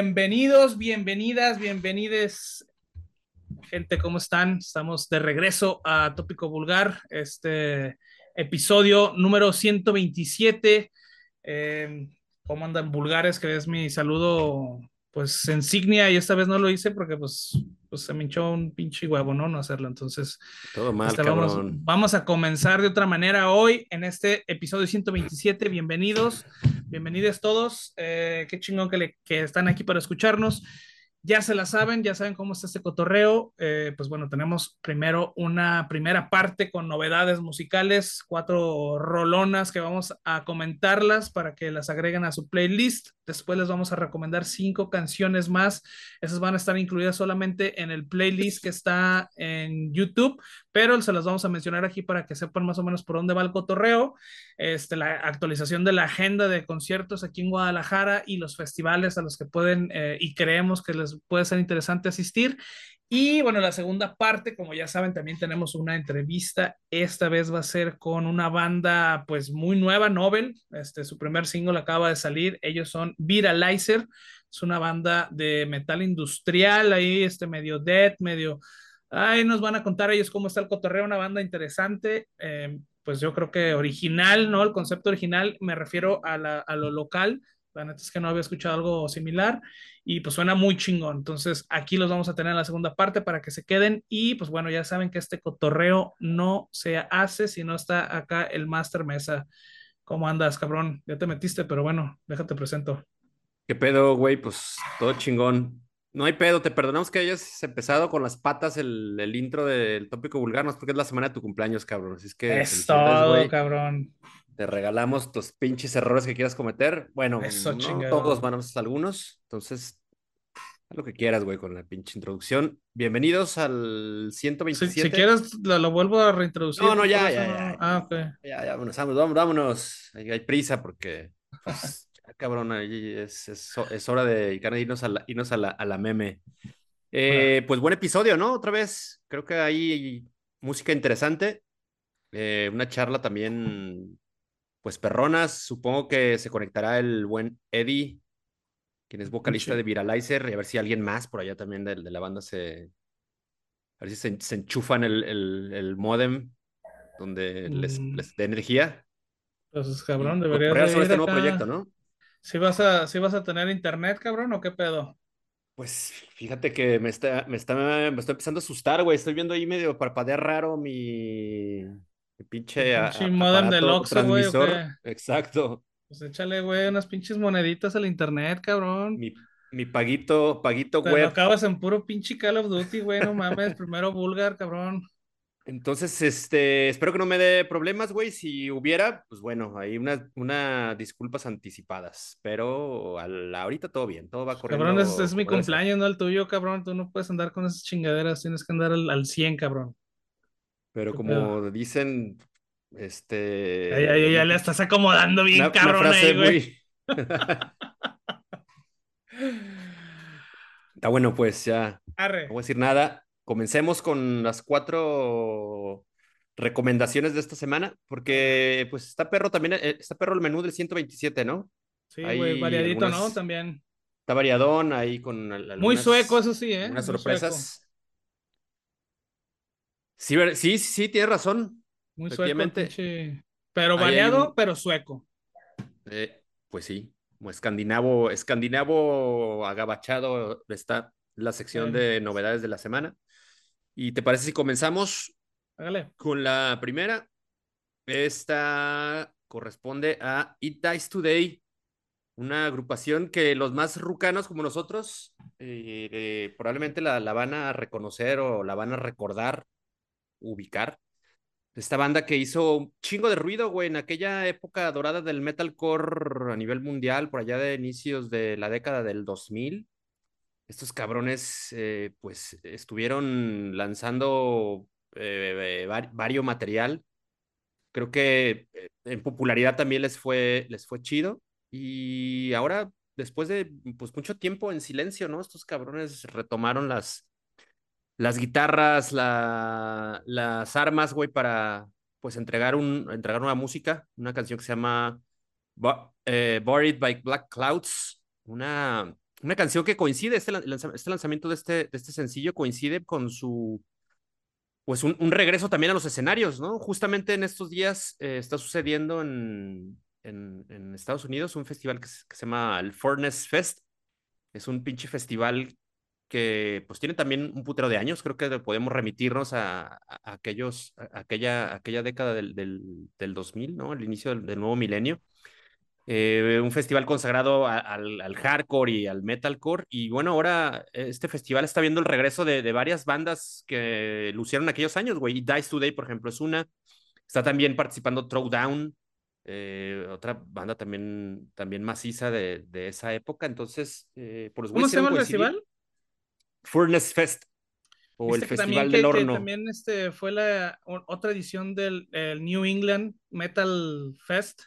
Bienvenidos, bienvenidas, bienvenides. Gente, ¿cómo están? Estamos de regreso a Tópico Vulgar, este episodio número 127. Eh, ¿Cómo andan vulgares? Que es mi saludo, pues, insignia, y esta vez no lo hice porque, pues, pues se me hinchó un pinche huevo, ¿no? No hacerlo. Entonces, Todo mal, este, vamos, vamos a comenzar de otra manera hoy en este episodio 127. Bienvenidos, bienvenidos todos. Eh, qué chingón que, le, que están aquí para escucharnos. Ya se la saben, ya saben cómo está este cotorreo. Eh, pues bueno, tenemos primero una primera parte con novedades musicales, cuatro rolonas que vamos a comentarlas para que las agreguen a su playlist. Después les vamos a recomendar cinco canciones más. Esas van a estar incluidas solamente en el playlist que está en YouTube, pero se las vamos a mencionar aquí para que sepan más o menos por dónde va el cotorreo. Este, la actualización de la agenda de conciertos aquí en Guadalajara y los festivales a los que pueden eh, y creemos que les puede ser interesante asistir. Y bueno, la segunda parte, como ya saben, también tenemos una entrevista. Esta vez va a ser con una banda pues muy nueva, Nobel. Este, su primer single acaba de salir. Ellos son Viralizer. Es una banda de metal industrial, ahí este medio dead, medio... Ahí nos van a contar ellos cómo está el cotorreo, una banda interesante. Eh, pues yo creo que original, ¿no? El concepto original, me refiero a, la, a lo local. La neta es que no había escuchado algo similar y pues suena muy chingón. Entonces aquí los vamos a tener en la segunda parte para que se queden y pues bueno, ya saben que este cotorreo no se hace si no está acá el Master Mesa. ¿Cómo andas, cabrón? Ya te metiste, pero bueno, déjate presento. ¿Qué pedo, güey? Pues todo chingón. No hay pedo, te perdonamos que hayas empezado con las patas el, el intro del tópico vulgar, no es porque es la semana de tu cumpleaños, cabrón. Así es que es todo, cabrón. Te regalamos tus pinches errores que quieras cometer. Bueno, Eso, no todos van a ser algunos. Entonces, haz lo que quieras, güey, con la pinche introducción. Bienvenidos al Si, 127. si quieres, lo, lo, vuelvo a reintroducir. No, no, ya, ya, no- ya. Ah, ok. Ya, ya, vámonos, vámonos, vámonos. Hay, hay prisa porque, pues, ya, cabrón, ahí es, es, es hora de irnos a la, irnos a la, a la meme. Eh, pues buen episodio, ¿no? Otra vez, creo que hay música interesante. Eh, una charla también, pues perronas. Supongo que se conectará el buen Eddie, quien es vocalista Sí. de Viralizer, y a ver si alguien más por allá también de, de la banda se. A ver si se, se enchufan el, el, el modem donde les, Mm. les dé energía. Entonces, cabrón, y deberías de sobre este nuevo proyecto, ¿no? ¿Sí vas, a, ¿Sí vas a tener internet, cabrón, o qué pedo? Pues fíjate que me está, me está, me estoy empezando a asustar, güey. Estoy viendo ahí medio parpadear raro mi pinche, a- pinche modem del Oxxo, güey. Exacto. Pues échale, güey, unas pinches moneditas al internet, cabrón. Mi, mi paguito, paguito web. acabas en puro pinche Call of Duty, güey, no mames. Primero vulgar, cabrón. Entonces, este, espero que no me dé problemas, güey. Si hubiera, pues bueno, hay unas una disculpas anticipadas. Pero a la- ahorita todo bien, todo va corriendo. Cabrón, es, es mi cumpleaños, no el tuyo, cabrón. Tú no puedes andar con esas chingaderas, tienes que andar al, al 100, cabrón. Pero ¿Qué como dicen, este. Ya, ya, le estás acomodando bien, Una, una cabrón, frase ahí, güey. muy. Está bueno, pues ya Arre. no voy a decir nada. Comencemos con las cuatro recomendaciones de esta semana, porque pues está perro también, eh, está perro el menú del 127, ¿no? Sí, güey, variadito, ¿no? También. Está variadón ahí con Muy sueco, eso sí, ¿eh? Muy sorpresas. Sí, sí, sí, tienes razón. Muy sueco, pinche- Pero variado, un- pero sueco. Eh, pues sí, como escandinavo, escandinavo agabachado está la sección de novedades de la semana. ¿Y te parece si comenzamos Hágale. con la primera? Esta corresponde a It Dies Today, una agrupación que los más rucanos como nosotros eh, eh, probablemente la, la van a reconocer o la van a recordar, ubicar. Esta banda que hizo un chingo de ruido, güey, en aquella época dorada del metalcore a nivel mundial, por allá de inicios de la década del 2000. Estos cabrones, eh, pues, estuvieron lanzando eh, vari- vario material. Creo que eh, en popularidad también les fue, les fue chido. Y ahora, después de pues, mucho tiempo en silencio, ¿no? Estos cabrones retomaron las, las guitarras, la, las armas, güey, para pues entregar, un, entregar una música, una canción que se llama eh, Buried by Black Clouds, una una canción que coincide, este, este lanzamiento de este, de este sencillo coincide con su, pues un, un, regreso también a los escenarios, ¿no? Justamente en estos días eh, está sucediendo en, en, en, Estados Unidos un festival que, que, se llama el Furnace Fest. Es un pinche festival que pues tiene también un putero de años, creo que podemos remitirnos a, a aquellos, a aquella, aquella década del, del, del, 2000, ¿no? El inicio del, del nuevo milenio. Eh, un festival consagrado al, al, hardcore y al metalcore. Y bueno, ahora este festival está viendo el regreso de, de varias bandas que lucieron aquellos años, güey. Dice Today, por ejemplo, es una. Está también participando Throwdown, eh, otra banda también, también maciza de, de esa época. Entonces, eh, por los ¿Cómo se llama el festival? Furnace Fest. O el Festival del que, Horno. Que también este, fue la otra edición del New England Metal Fest.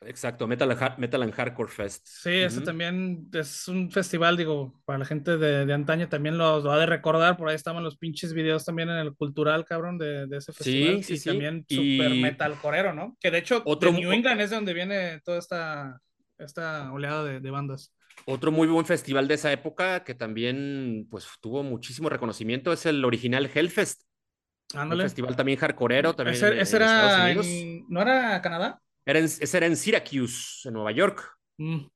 Exacto, Metal, Metal and Hardcore Fest. Sí, eso uh -huh. también es un festival, digo, para la gente de, de antaño también lo, lo, ha de recordar, por ahí estaban los pinches videos también en el cultural, cabrón, de, de ese festival. Sí, sí, y sí. también y... super metalcorero, ¿no? Que de hecho, Otro... de New England es de donde viene toda esta, esta oleada de, de bandas. Otro muy buen festival de esa época que también pues tuvo muchísimo reconocimiento es el original Hellfest. Ándale. Un festival también hardcoreero. También ¿Ese, en, ese en era en, ¿No era Canadá? Era ese era en Syracuse, en Nueva York. Mm.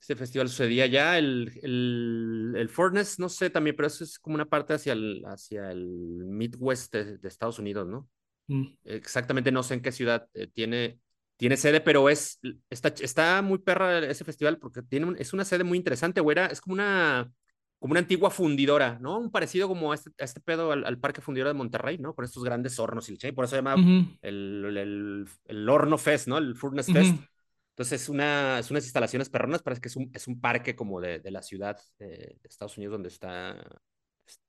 Este festival sucedía ya. El, el, el Furnace, no sé también, pero eso es como una parte hacia el, hacia el Midwest de, de Estados Unidos, ¿no? Mm. Exactamente no sé en qué ciudad eh, tiene, tiene sede, pero es, está, está muy perra ese festival porque tiene un, es una sede muy interesante, güey. Es como una, como una antigua fundidora, ¿no? Un parecido como a este, a este pedo al, al, Parque Fundidora de Monterrey, ¿no? Con estos grandes hornos y el por eso se llama uh -huh. el, el, el, Horno Fest, ¿no? El Furnace uh -huh. Fest. Entonces, es, una, es unas instalaciones perronas, parece que es un, es un parque como de, de la ciudad de, de, Estados Unidos donde está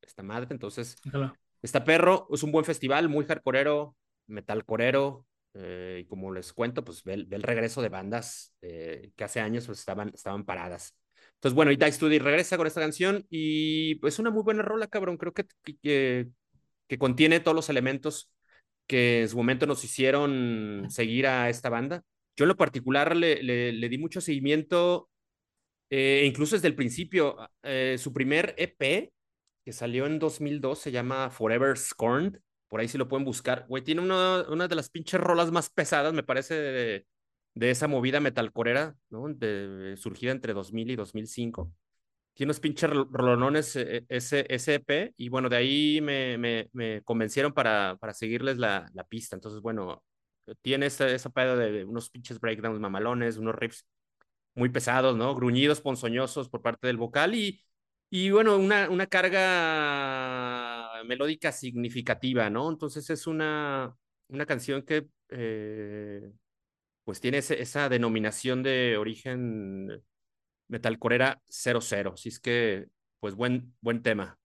esta madre. Entonces, Ojalá. está perro, es un buen festival, muy hardcoreero, metalcorero, eh, y como les cuento, pues ve, ve el regreso de bandas eh, que hace años pues, estaban, estaban paradas. Entonces, bueno, y Dice Study regresa con esta canción y pues una muy buena rola, cabrón. Creo que, que, que, contiene todos los elementos que en su momento nos hicieron seguir a esta banda. Yo en lo particular le, le, le di mucho seguimiento, eh, incluso desde el principio. Eh, su primer EP, que salió en 2002, se llama Forever Scorned. Por ahí sí lo pueden buscar. Güey, tiene una, de las pinches rolas más pesadas, me parece, de, esa movida metalcorera, ¿no? De, surgida entre 2000 y 2005. Tiene unos pinches rolonones eh, EP y bueno, de ahí me, convencieron para, seguirles la, pista. Entonces, bueno, tiene esa, esa de unos pinches breakdowns mamalones, unos riffs muy pesados, ¿no? Gruñidos, ponzoñosos por parte del vocal y, bueno, una carga melódica significativa, ¿no? Entonces es una, una canción que eh, pues tiene esa denominación de origen metalcorera 00. Así es que, pues buen, buen tema.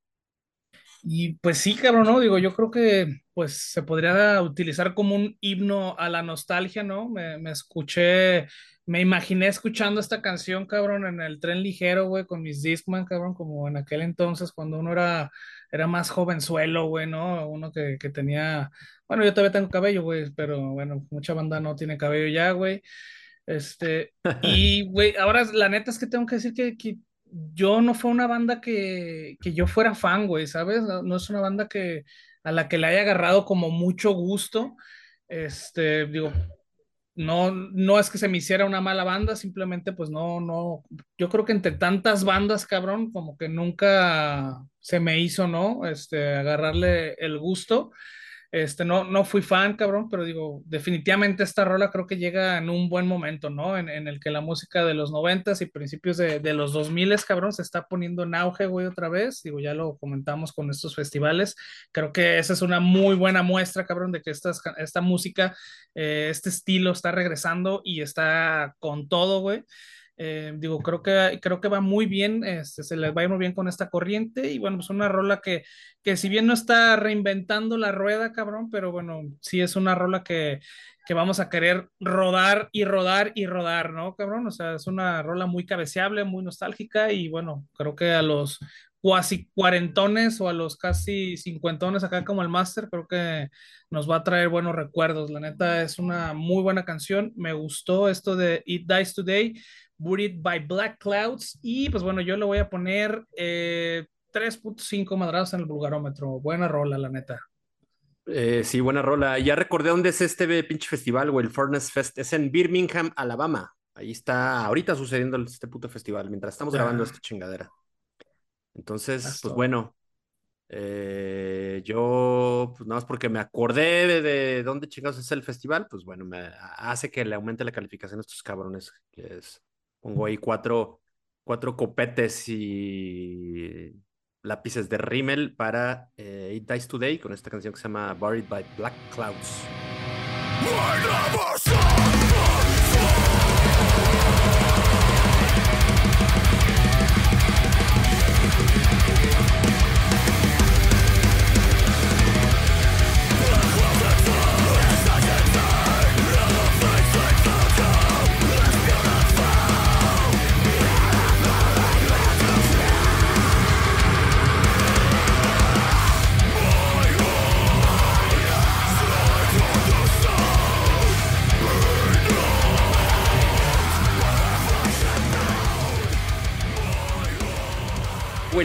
Y pues sí, cabrón, ¿no? Digo, yo creo que pues se podría utilizar como un himno a la nostalgia, ¿no? Me, me escuché, me imaginé escuchando esta canción, cabrón, en el tren ligero, güey, con mis Discman, cabrón, como en aquel entonces cuando uno era, era más jovenzuelo, güey, ¿no? Uno que, que tenía, bueno, yo todavía tengo cabello, güey, pero bueno, mucha banda no tiene cabello ya, güey. Este, y, güey, ahora la neta es que tengo que decir que, que yo no fue una banda que, que yo fuera fan, güey, ¿sabes? No, no, es una banda que a la que le haya agarrado como mucho gusto. Este, digo, no, no es que se me hiciera una mala banda, simplemente pues no, no, yo creo que entre tantas bandas, cabrón, como que nunca se me hizo, ¿no? Este, agarrarle el gusto. Este, no, no fui fan, cabrón, pero digo, definitivamente esta rola creo que llega en un buen momento, ¿no? En, el que la música de los noventas y principios de, de los dos miles, cabrón, se está poniendo en auge, güey, otra vez. Digo, ya lo comentamos con estos festivales. Creo que esa es una muy buena muestra, cabrón, de que esta, esta música, eh, este estilo está regresando y está con todo, güey. Eh, digo, creo que, creo que va muy bien, este, se les va a ir muy bien con esta corriente y bueno, pues una rola que, que si bien no está reinventando la rueda, cabrón, pero bueno, sí es una rola que, que vamos a querer rodar y rodar y rodar, ¿no, cabrón? O sea, es una rola muy cabeceable, muy nostálgica y bueno, creo que a los cuasi cuarentones o a los casi cincuentones acá como el máster, creo que nos va a traer buenos recuerdos. La neta es una muy buena canción. Me gustó esto de It Dies Today Buried by Black Clouds. Y pues bueno, yo le voy a poner eh, 3.5 madrados en el vulgarómetro. Buena rola, la neta. Eh, sí, buena rola. Ya recordé dónde es este pinche festival, güey, el Furnace Fest. Es en Birmingham, Alabama. Ahí está ahorita sucediendo este puto festival, mientras estamos grabando esta chingadera. Entonces, pues bueno, eh, yo, pues nada más porque me acordé de, dónde chingados es el festival, pues bueno, me hace que le aumente la calificación a estos cabrones, que es, pongo ahí cuatro, cuatro copetes y lápices de Rimmel para eh, It Dies Today con esta canción que se llama Buried by Black Clouds.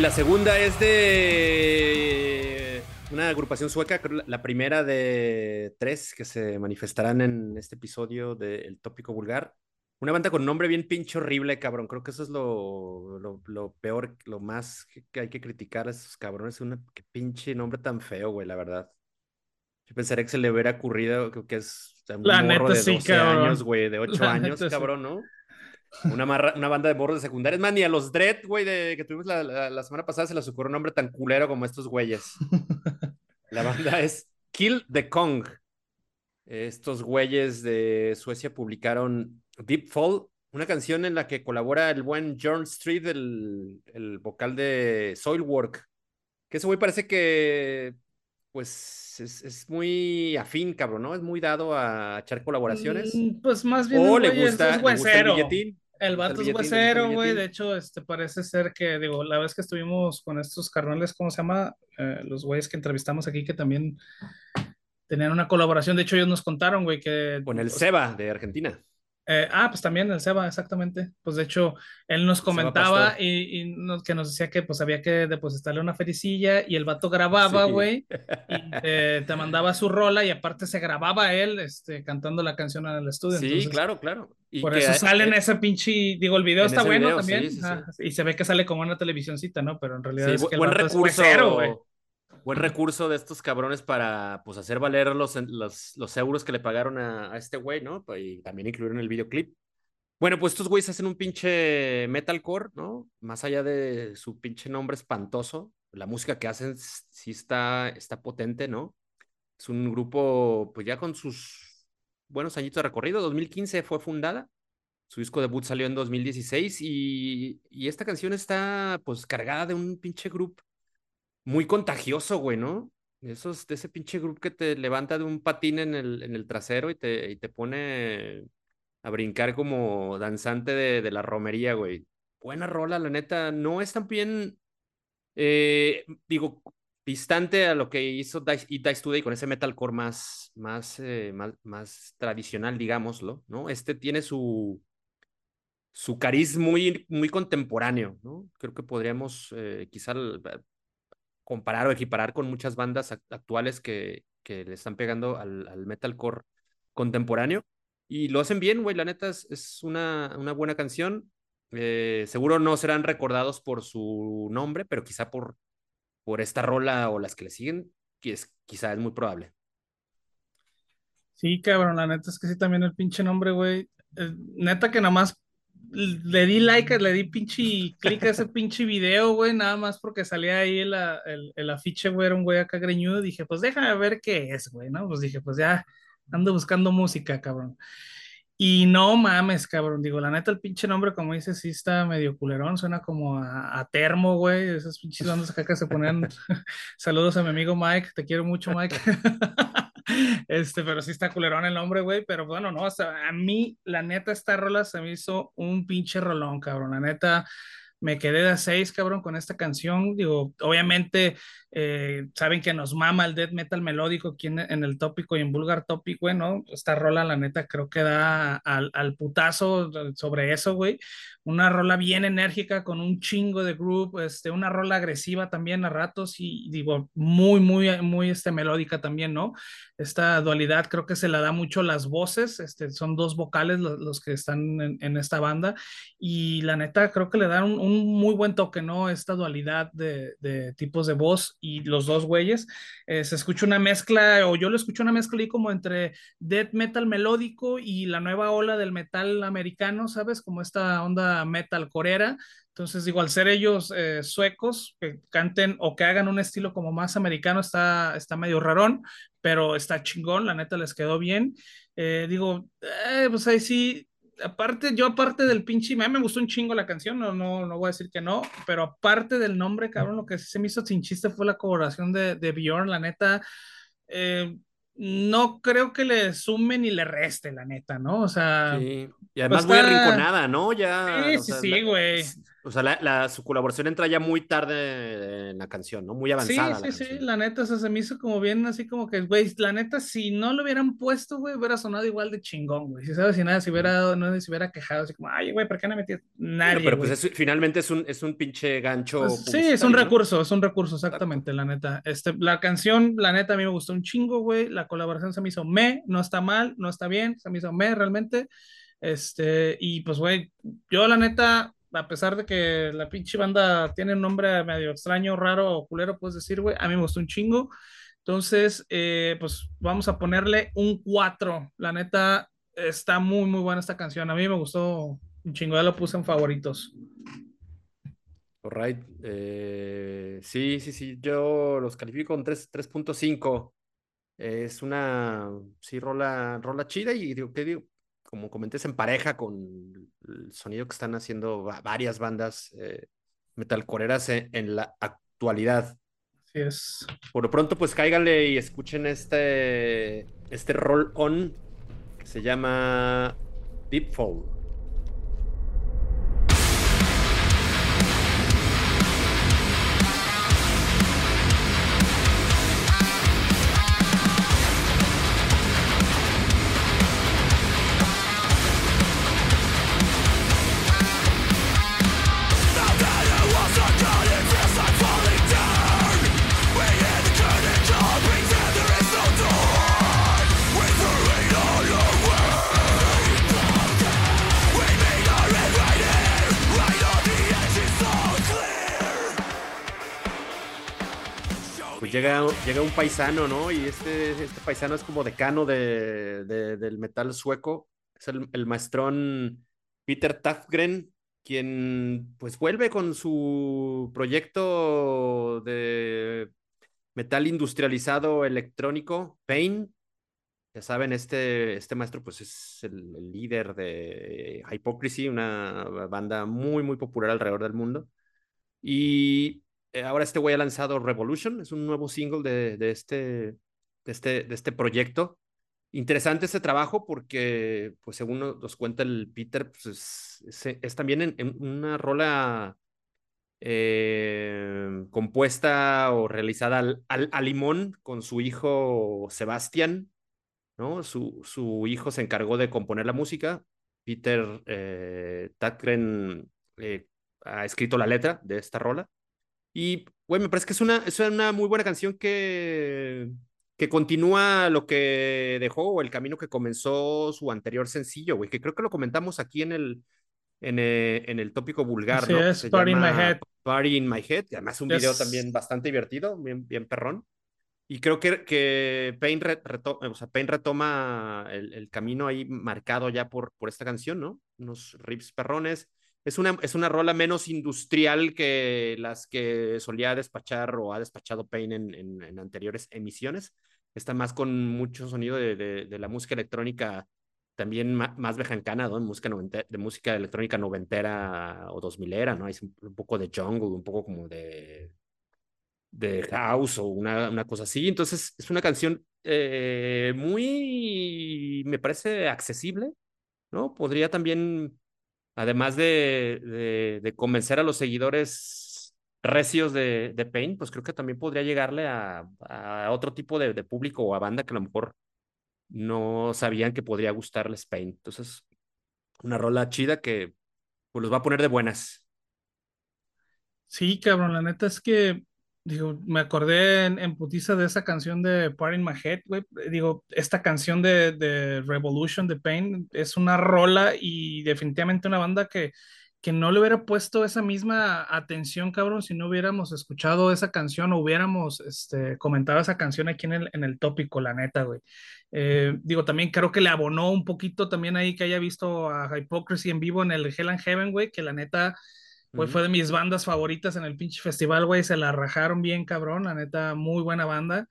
La segunda es de una agrupación sueca, la primera de tres que se manifestarán en este episodio del Tópico Vulgar. Una banda con nombre bien pinche horrible, cabrón. Creo que eso es lo, lo, peor, lo más que, hay que criticar a esos cabrones. Un pinche nombre tan feo, güey, la verdad. Yo pensaría que se le hubiera ocurrido que, es un la morro de 12 años, güey, de 8 años, cabrón, ¿no? Una, una banda de morros de secundaria. Es más, ni a los Dread, güey, de, que tuvimos la, la, semana pasada se les ocurrió un nombre tan culero como estos güeyes. La banda es Kill the Kong. Estos güeyes de Suecia publicaron Deep Fall, una canción en la que colabora el buen John Street, el, el vocal de Soilwork. Que ese güey parece que, pues, es, es, muy afín, cabrón, ¿no? Es muy dado a echar colaboraciones. Mm, pues más bien. O le gusta, es, le el billetín. El vato es huesero, güey. De hecho, este parece ser que, digo, la vez que estuvimos con estos carnales, ¿cómo se llama? Eh, los güeyes que entrevistamos aquí que también tenían una colaboración. De hecho, ellos nos contaron, güey, que. Con el Seba de Argentina. Eh, ah, pues también el Seba, exactamente. Pues de hecho, él nos comentaba y, que nos decía que pues había que depositarle una fericilla y el vato grababa, güey, y te mandaba su rola y aparte se grababa él este, cantando la canción en el estudio. Sí, claro, claro. Y por eso sale en ese pinche, digo, el video está bueno también. y se ve que sale como una televisioncita, ¿no? Pero en realidad es que buen recurso, güey buen recurso de estos cabrones para pues hacer valer los, los, los euros que le pagaron a, este güey, ¿no? Y también incluyeron el videoclip. Bueno, pues estos güeyes hacen un pinche metalcore, ¿no? Más allá de su pinche nombre espantoso, la música que hacen sí está, está potente, ¿no? Es un grupo, pues ya con sus buenos añitos de recorrido, 2015 fue fundada, su disco debut salió en 2016 y, y esta canción está pues cargada de un pinche grupo muy contagioso, güey, ¿no? Esos, de ese pinche grupo que te levanta de un patín en el, en el trasero y te, y te pone a brincar como danzante de, la romería, güey. Buena rola, la neta. No es tan bien, eh, digo, distante a lo que hizo Dice, Today con ese metalcore más, más, eh, más, más, tradicional, digámoslo, ¿no? Este tiene su, su cariz muy, muy contemporáneo, ¿no? Creo que podríamos eh, quizá comparar o equiparar con muchas bandas actuales que, que le están pegando al, al metalcore contemporáneo. Y lo hacen bien, güey, la neta es, es una, una, buena canción. Eh, seguro no serán recordados por su nombre, pero quizá por, por esta rola o las que le siguen, que es, quizá es muy probable. Sí, cabrón, la neta es que sí, también el pinche nombre, güey. Eh, neta que nada más le di like, le di pinche clic a ese pinche video, güey, nada más porque salía ahí el, el, afiche, güey, era un güey acá greñudo. Dije, pues déjame ver qué es, güey, ¿no? Pues dije, pues ya ando buscando música, cabrón. Y no mames, cabrón, digo, la neta, el pinche nombre, como dices, sí está medio culerón, suena como a, termo, güey, esas pinches bandas acá que se ponen. Saludos a mi amigo Mike, te quiero mucho, Mike. Este, pero sí está culerón el nombre, güey. Pero bueno, no, o sea, a mí, la neta, esta rola se me hizo un pinche rolón, cabrón. La neta, me quedé de a seis, cabrón, con esta canción. Digo, obviamente, eh, saben que nos mama el death metal melódico aquí en, en el tópico y en Vulgar Topic, güey, ¿no? Esta rola, la neta, creo que da al, al putazo sobre eso, güey. Una rola bien enérgica con un chingo de groove, este, una rola agresiva también a ratos y digo, muy, muy, muy este, melódica también, ¿no? Esta dualidad creo que se la da mucho las voces, este, son dos vocales los, que están en, esta banda y la neta creo que le dan un, muy buen toque, ¿no? Esta dualidad de, de, tipos de voz y los dos güeyes. Eh, se escucha una mezcla, o yo lo escucho una mezcla ahí como entre death metal melódico y la nueva ola del metal americano, ¿sabes? Como esta onda metal corera. Entonces, digo, al ser ellos eh, suecos, que canten o que hagan un estilo como más americano, está, está medio rarón, pero está chingón, la neta les quedó bien. Eh, digo, eh, pues ahí sí, aparte, yo aparte del pinche, me, me gustó un chingo la canción, no, no, no voy a decir que no, pero aparte del nombre, cabrón, lo que se me hizo sin fue la colaboración de, de Bjorn, la neta, eh, no creo que le sume ni le reste, la neta, ¿no? O sea. Sí. Y además pues muy arrinconada, ¿no? Ya. Sí, sí, sí, güey. O sea, la, la, su colaboración entra ya muy tarde en la canción, ¿no? Muy avanzada. Sí, sí, sí, la neta, o sea, se me hizo como bien así como que, güey, la neta, si no lo hubieran puesto, güey, hubiera sonado igual de chingón, güey. Si sabes, si nada, si hubiera, no se hubiera quejado, así como, ay, güey, ¿por qué no metí nadie? Pero, pues es, finalmente es un, es un pinche gancho. Pues, sí, es un recurso, ¿no? es un recurso, exactamente, la neta. Este, la canción, la neta, a mí me gustó un chingo, güey. La colaboración se me hizo me, no está mal, no está bien, se me hizo me realmente. Este, y pues, güey, yo la neta, a pesar de que la pinche banda tiene un nombre medio extraño, raro o culero, puedes decir, güey, a mí me gustó un chingo. Entonces, eh, pues vamos a ponerle un 4. La neta, está muy, muy buena esta canción. A mí me gustó un chingo, ya lo puse en favoritos. Alright. Eh, sí, sí, sí. Yo los califico con 3.5. Es una, sí, rola, rola chida y digo, ¿qué digo? Como comenté, en pareja con el sonido que están haciendo varias bandas eh, metalcoreras en, en, la actualidad. Así es. Por lo pronto, pues cáiganle y escuchen este, este roll on que se llama Deep Fall. Llega, llega un paisano, ¿no? Y este, este paisano es como decano de, de del metal sueco. Es el, el, maestrón Peter Tafgren, quien pues vuelve con su proyecto de metal industrializado electrónico, Pain. Ya saben, este, este maestro pues es el, el líder de Hypocrisy, una banda muy, muy popular alrededor del mundo. Y ahora este güey ha lanzado Revolution, es un nuevo single de, este, de, este, de este proyecto. Interesante este trabajo porque, pues según nos cuenta el Peter, pues es, también en, una rola eh, compuesta o realizada al, al, al, limón con su hijo Sebastián, ¿no? Su, su hijo se encargó de componer la música. Peter eh, eh, ha escrito la letra de esta rola. Y, güey, me parece que es una, es una muy buena canción que, que continúa lo que dejó o el camino que comenzó su anterior sencillo, güey, que creo que lo comentamos aquí en el, en, eh, en el tópico vulgar, sí, ¿no? Es Se Party in My Head. Party in My Head, y además un yes. video también bastante divertido, bien, bien perrón. Y creo que, que Payne, reto, o sea, Payne retoma el, el, camino ahí marcado ya por, por esta canción, ¿no? Unos riffs perrones es una, es una rola menos industrial que las que solía despachar o ha despachado Payne en, en, en anteriores emisiones. Está más con mucho sonido de, de, de la música electrónica también más, bejancana, ¿no? Música noventa, de música electrónica noventera o dos milera, ¿no? Hay un poco de jungle, un poco como de, de house o una, una cosa así. Entonces es una canción eh, muy, me parece accesible, ¿no? Podría también además de, de, convencer a los seguidores recios de, de Pain, pues creo que también podría llegarle a, a otro tipo de, público o a banda que a lo mejor no sabían que podría gustarles Pain. Entonces, una rola chida que pues los va a poner de buenas. Sí, cabrón, la neta es que Digo, me acordé en, putiza de esa canción de Part in My Head, güey. Digo, esta canción de, de, Revolution, de Pain, es una rola y definitivamente una banda que, que no le hubiera puesto esa misma atención, cabrón, si no hubiéramos escuchado esa canción o hubiéramos este, comentado esa canción aquí en el, en el tópico, la neta, güey. Eh, digo, también creo que le abonó un poquito también ahí que haya visto a Hypocrisy en vivo en el Hell and Heaven, güey, que la neta fue de mis bandas favoritas en el pinche festival, güey. Se la rajaron bien, cabrón. La neta, muy buena banda.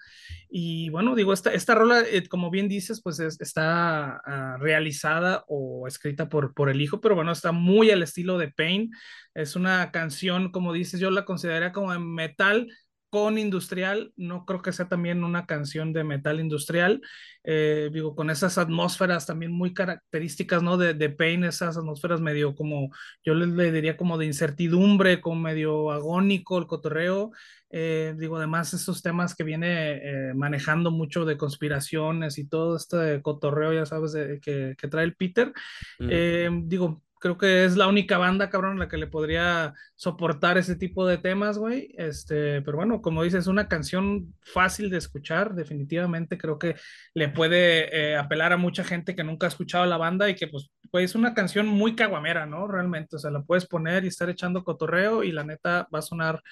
Y bueno, digo, esta, esta rola, eh, como bien dices, pues está ah, realizada o escrita por, por el hijo, pero bueno, está muy al estilo de Pain. Es una canción, como dices, yo la consideraría como en metal, con industrial, no creo que sea también una canción de metal industrial, eh, digo, con esas atmósferas también muy características, ¿no? De, de Pain, esas atmósferas medio como, yo le, diría como de incertidumbre, como medio agónico el cotorreo, eh, digo, además esos temas que viene eh, manejando mucho de conspiraciones y todo este cotorreo, ya sabes, que, que, trae el Peter, digo, creo que es la única banda, cabrón, la que le podría soportar ese tipo de temas, güey. Este, pero bueno, como dices, es una canción fácil de escuchar, definitivamente creo que le puede eh, apelar a mucha gente que nunca ha escuchado la banda y que pues, pues es una canción muy caguamera, ¿no? Realmente, o sea, la puedes poner y estar echando cotorreo y la neta va a sonar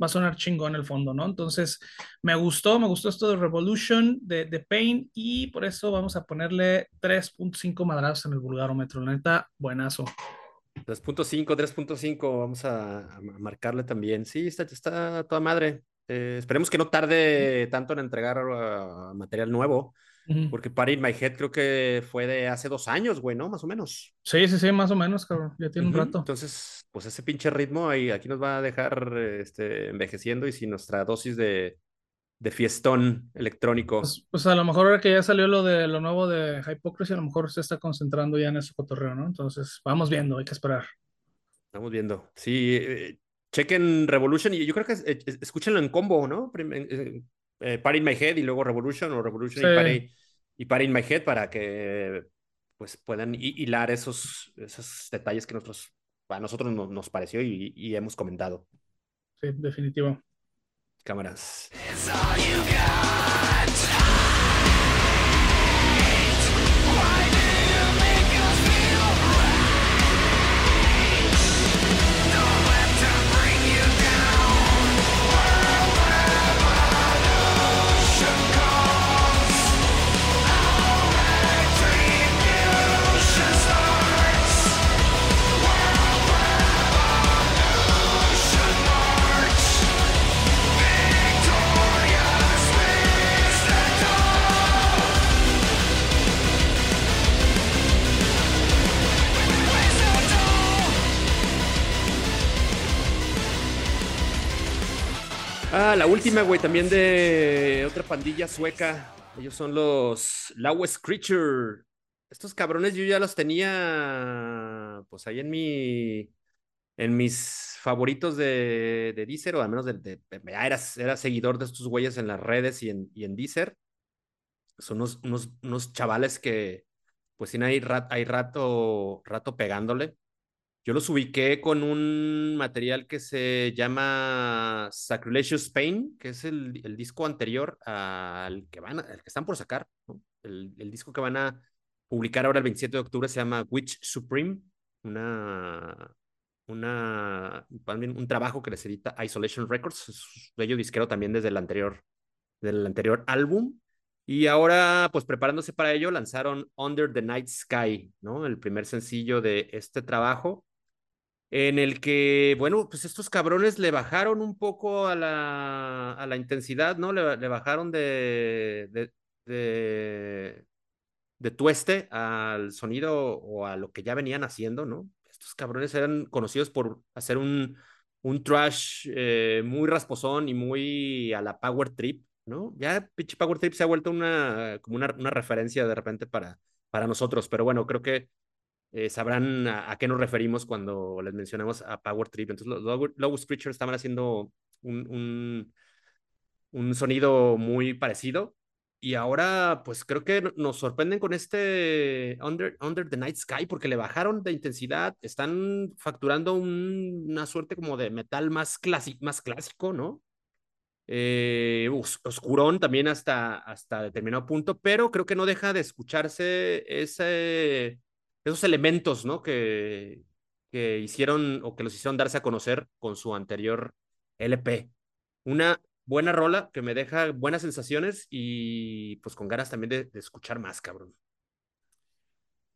va a sonar chingón el fondo, ¿no? Entonces, me gustó, me gustó esto de Revolution, de, de Pain, y por eso vamos a ponerle 3.5 madrazos en el vulgarómetro. La neta, buenazo. 3.5, 3.5, vamos a, marcarle también. Sí, está, está toda madre. Eh, esperemos que no tarde tanto en entregar uh, material nuevo. Porque Party My Head creo que fue de hace dos años, güey, ¿no? Más o menos. Sí, sí, sí, más o menos, cabrón. Ya tiene un rato. Entonces, pues ese pinche ritmo ahí, aquí nos va a dejar este, envejeciendo y sin nuestra dosis de, de fiestón electrónico. Pues, pues, a lo mejor ahora que ya salió lo de lo nuevo de Hypocrisy, a lo mejor se está concentrando ya en ese cotorreo, ¿no? Entonces, vamos viendo, hay que esperar. Estamos viendo. Sí, eh, chequen Revolution y yo creo que eh, escúchenlo en combo, ¿no? Eh, Party in My Head y luego Revolution o Revolution y, Party, y Party in My Head para que pues puedan hilar esos, esos detalles que nosotros, a nosotros nos, nos pareció y, y, hemos comentado. Sí, definitivo. Cámaras. Ah, la última, güey, también de otra pandilla sueca. Ellos son los Lowest Creature. Estos cabrones yo ya los tenía, pues ahí en mi, en mis favoritos de, de Deezer, o al menos de, de, era, era, seguidor de estos güeyes en las redes y en, y Deezer. Son unos, unos, unos chavales que, pues sí, hay, hay rato, rato pegándole. Yo los ubiqué con un material que se llama Sacrilegious Pain, que es el, disco anterior al que van, al que están por sacar. El, disco que van a publicar ahora el 27 de octubre se llama Witch Supreme, una, una, un trabajo que les edita Isolation Records, es bello disquero también desde el anterior, del anterior álbum. Y ahora, pues preparándose para ello, lanzaron Under the Night Sky, ¿no? El primer sencillo de este trabajo en el que, bueno, pues estos cabrones le bajaron un poco a la, a la intensidad, ¿no? Le, bajaron de, de, de, de, tueste al sonido o a lo que ya venían haciendo, ¿no? Estos cabrones eran conocidos por hacer un, un trash eh, muy rasposón y muy a la power trip, ¿no? Ya pinche power trip se ha vuelto una, como una, una referencia de repente para, para nosotros, pero bueno, creo que eh, sabrán a, qué nos referimos cuando les mencionamos a Power Trip. Entonces, los Lowest Creature estaban haciendo un, un, un, sonido muy parecido. Y ahora, pues creo que nos sorprenden con este Under, Under the Night Sky porque le bajaron de intensidad, están facturando un, una suerte como de metal más, clásico, más clásico, ¿no? Eh, oscurón también hasta, hasta determinado punto, pero creo que no deja de escucharse ese, esos elementos, ¿no? Que, que hicieron o que los hicieron darse a conocer con su anterior LP. Una buena rola que me deja buenas sensaciones y pues con ganas también de, de escuchar más, cabrón.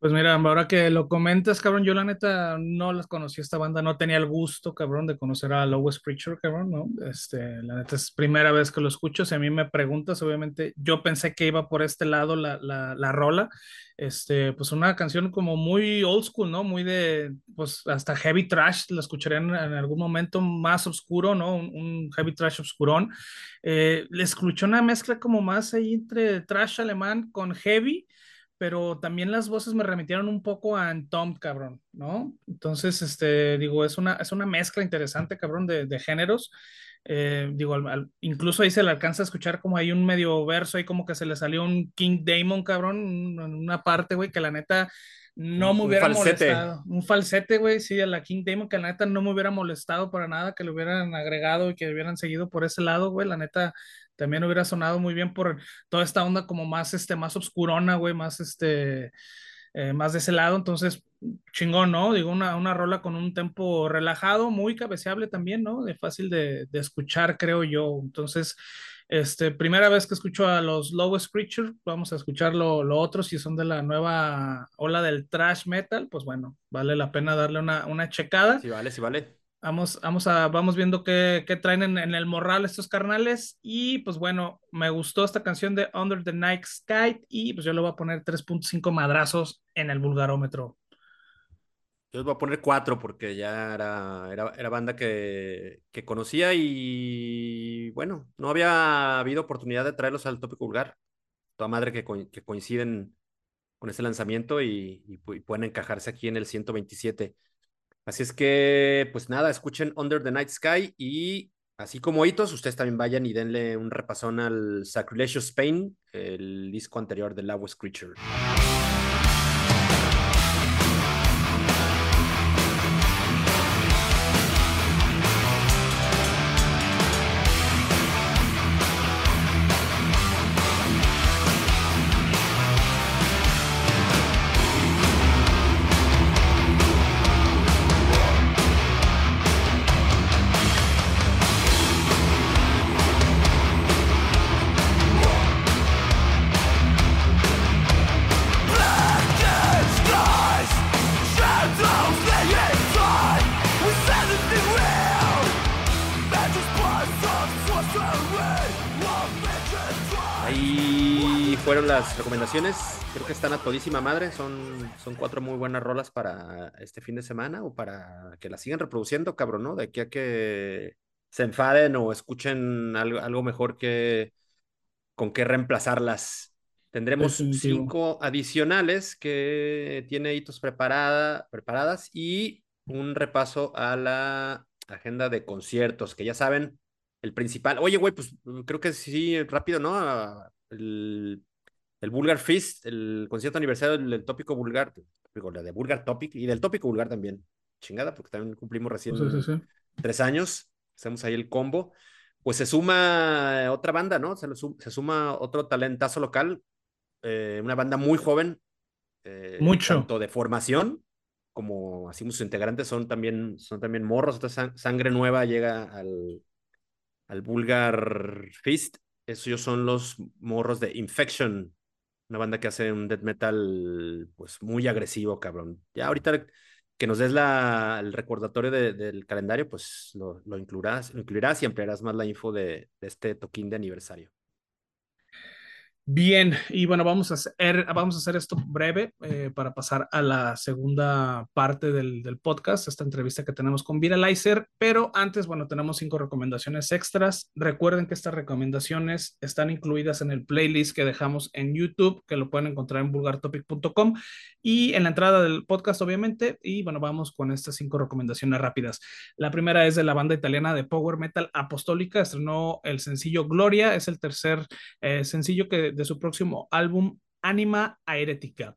Pues mira, ahora que lo comentas, cabrón, yo la neta no las conocí esta banda, no tenía el gusto, cabrón, de conocer a Lowest Preacher, cabrón, ¿no? Este, la neta es primera vez que lo escucho, si a mí me preguntas, obviamente, yo pensé que iba por este lado la, la, la rola, este, pues una canción como muy old school, ¿no? Muy de, pues hasta heavy trash, la escucharé en, en algún momento más oscuro, ¿no? Un, un heavy trash oscurón. Eh, le escuché una mezcla como más ahí entre trash alemán con heavy, pero también las voces me remitieron un poco a Tom, cabrón, ¿no? Entonces, este, digo, es una, es una mezcla interesante, cabrón, de, de géneros. Eh, digo, al, al, incluso ahí se le alcanza a escuchar como hay un medio verso, ahí como que se le salió un King Damon, cabrón, en una parte, güey, que la neta no me hubiera molestado. Un falsete, güey, sí, a la King Damon, que la neta no me hubiera molestado para nada, que le hubieran agregado y que hubieran seguido por ese lado, güey, la neta también hubiera sonado muy bien por toda esta onda como más, este, más obscurona, güey, más, este, eh, más de ese lado, entonces, chingón, ¿no? Digo, una, una rola con un tempo relajado, muy cabeceable también, ¿no? De fácil de, de escuchar, creo yo, entonces, este, primera vez que escucho a los Lowest Creature, vamos a escuchar lo, lo, otro, si son de la nueva ola del trash metal, pues bueno, vale la pena darle una, una checada. Sí, vale, sí, vale. Vamos, vamos, a, vamos viendo qué, qué traen en, el morral estos carnales. Y pues bueno, me gustó esta canción de Under the Night Sky. Y pues yo le voy a poner 3.5 madrazos en el vulgarómetro. Yo les voy a poner 4 porque ya era, era, era banda que, que, conocía y bueno, no había habido oportunidad de traerlos al tópico vulgar. Toda madre que, que coinciden con ese lanzamiento y pueden encajarse aquí en el 127. Así es que, pues nada, escuchen Under the Night Sky y así como hitos, ustedes también vayan y denle un repasón al Sacrilegio Spain, el disco anterior de Lawless Creature. Recomendaciones creo que están a todísima madre. Son, son cuatro muy buenas rolas para este fin de semana o para que las sigan reproduciendo, cabrón, ¿no? De aquí a que se enfaden o escuchen algo, algo mejor que con qué reemplazarlas. Tendremos Definitivo. cinco adicionales que tiene hitos preparada, preparadas y un repaso a la agenda de conciertos, que ya saben, el principal. Oye, güey, pues creo que sí, rápido, ¿no? El el Vulgar Fist, el concierto aniversario del, del tópico vulgar, la de Vulgar Topic y del tópico vulgar también. Chingada, porque también cumplimos recién sí, sí, sí. tres años. Hacemos ahí el combo. Pues se suma otra banda, ¿no? Se, se suma otro talentazo local, eh, una banda muy joven. Eh, Mucho. Tanto de formación como así sus integrantes son también, son también morros. Otra sang sangre nueva llega al, al Vulgar Fist. Esos son los morros de Infection, una banda que hace un death metal pues muy agresivo, cabrón. Ya ahorita que nos des la, el recordatorio de, del calendario, pues lo, lo, incluirás, lo incluirás y ampliarás más la info de, de este toquín de aniversario. Bien, y bueno, vamos a hacer, vamos a hacer esto breve eh, para pasar a la segunda parte del, del, podcast, esta entrevista que tenemos con Viralizer, pero antes, bueno, tenemos cinco recomendaciones extras. Recuerden que estas recomendaciones están incluidas en el playlist que dejamos en YouTube, que lo pueden encontrar en vulgartopic.com y en la entrada del podcast, obviamente, y bueno, vamos con estas cinco recomendaciones rápidas. La primera es de la banda italiana de Power Metal Apostólica, estrenó el sencillo Gloria, es el tercer eh, sencillo que de su próximo álbum Anima Aerética.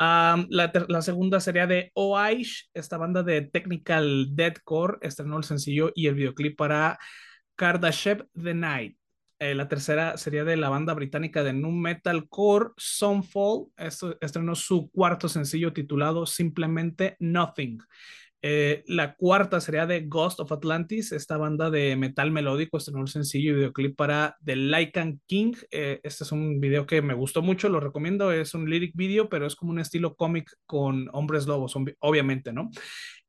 Um, la, la, segunda sería de Oaish, esta banda de technical deathcore, estrenó el sencillo y el videoclip para Kardashev The Night. Eh, la tercera sería de la banda británica de nu metalcore Sunfall. Esto estrenó su cuarto sencillo titulado simplemente Nothing. Eh, la cuarta sería de Ghost of Atlantis, esta banda de metal melódico, estrenó un sencillo y videoclip para The Lycan King. Eh, este es un video que me gustó mucho, lo recomiendo, es un lyric video, pero es como un estilo cómic con hombres lobos, obviamente, ¿no?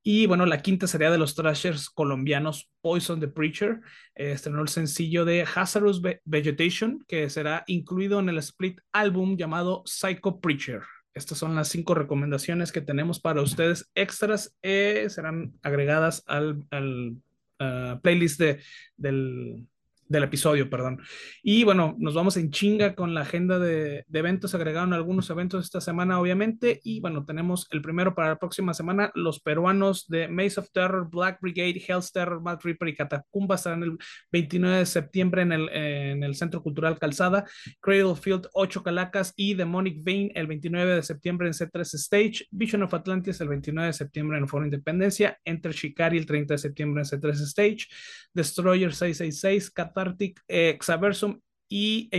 Y bueno, la quinta sería de los thrashers colombianos Poison the Preacher. Eh, estrenó el sencillo de Hazardous Vegetation, que será incluido en el split álbum llamado Psycho Preacher. Estas son las cinco recomendaciones que tenemos para ustedes extras. Eh, serán agregadas al, al uh, playlist de, del, del episodio, perdón. Y bueno, nos vamos en chinga con la agenda de, de, eventos. Agregaron algunos eventos esta semana, obviamente. Y bueno, tenemos el primero para la próxima semana. Los peruanos de Maze of Terror, Black Brigade, Hell's Terror, Mad Reaper y Catacumba estarán el 29 de septiembre en el, en el Centro Cultural Calzada. Cradle Field, 8 Calacas y Demonic Vein el 29 de septiembre en C3 Stage. Vision of Atlantis el 29 de septiembre en el Foro Independencia. Enter Shikari el 30 de septiembre en C3 Stage. Destroyer 666, Cathartic, eh, Xaversum y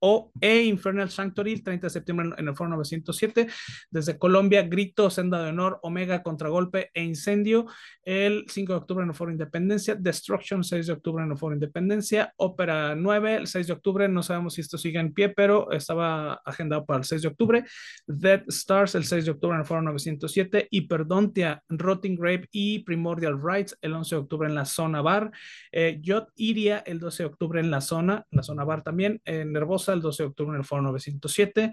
o e Infernal Sanctuary el 30 de septiembre en el Foro 907. Desde Colombia, Grito, Senda de Honor, Omega, Contragolpe e Incendio el 5 de octubre en el Foro Independencia. Destruction, 6 de octubre en el Foro Independencia. Ópera 9, el 6 de octubre. No sabemos si esto sigue en pie, pero estaba agendado para el 6 de octubre. Dead Stars, el 6 de octubre en el Foro 907. Hyperdontia, Rotting Grave y Primordial Rights el 11 de octubre en la zona bar. Eh, Iria, el 12 de octubre en la zona, la zona bar también. En Nervosa, el 12 de octubre en el Foro 907.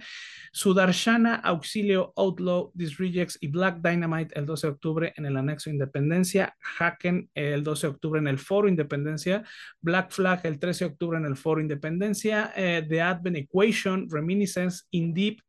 Sudarshana, Auxilio, Outlaw, Disrejects y Black Dynamite el 12 de octubre en el Anexo Independencia. Haken el 12 de octubre en el Foro Independencia. Black Flag el 13 de octubre en el Foro Independencia. Eh, The Advent Equation, Reminiscence, In Deep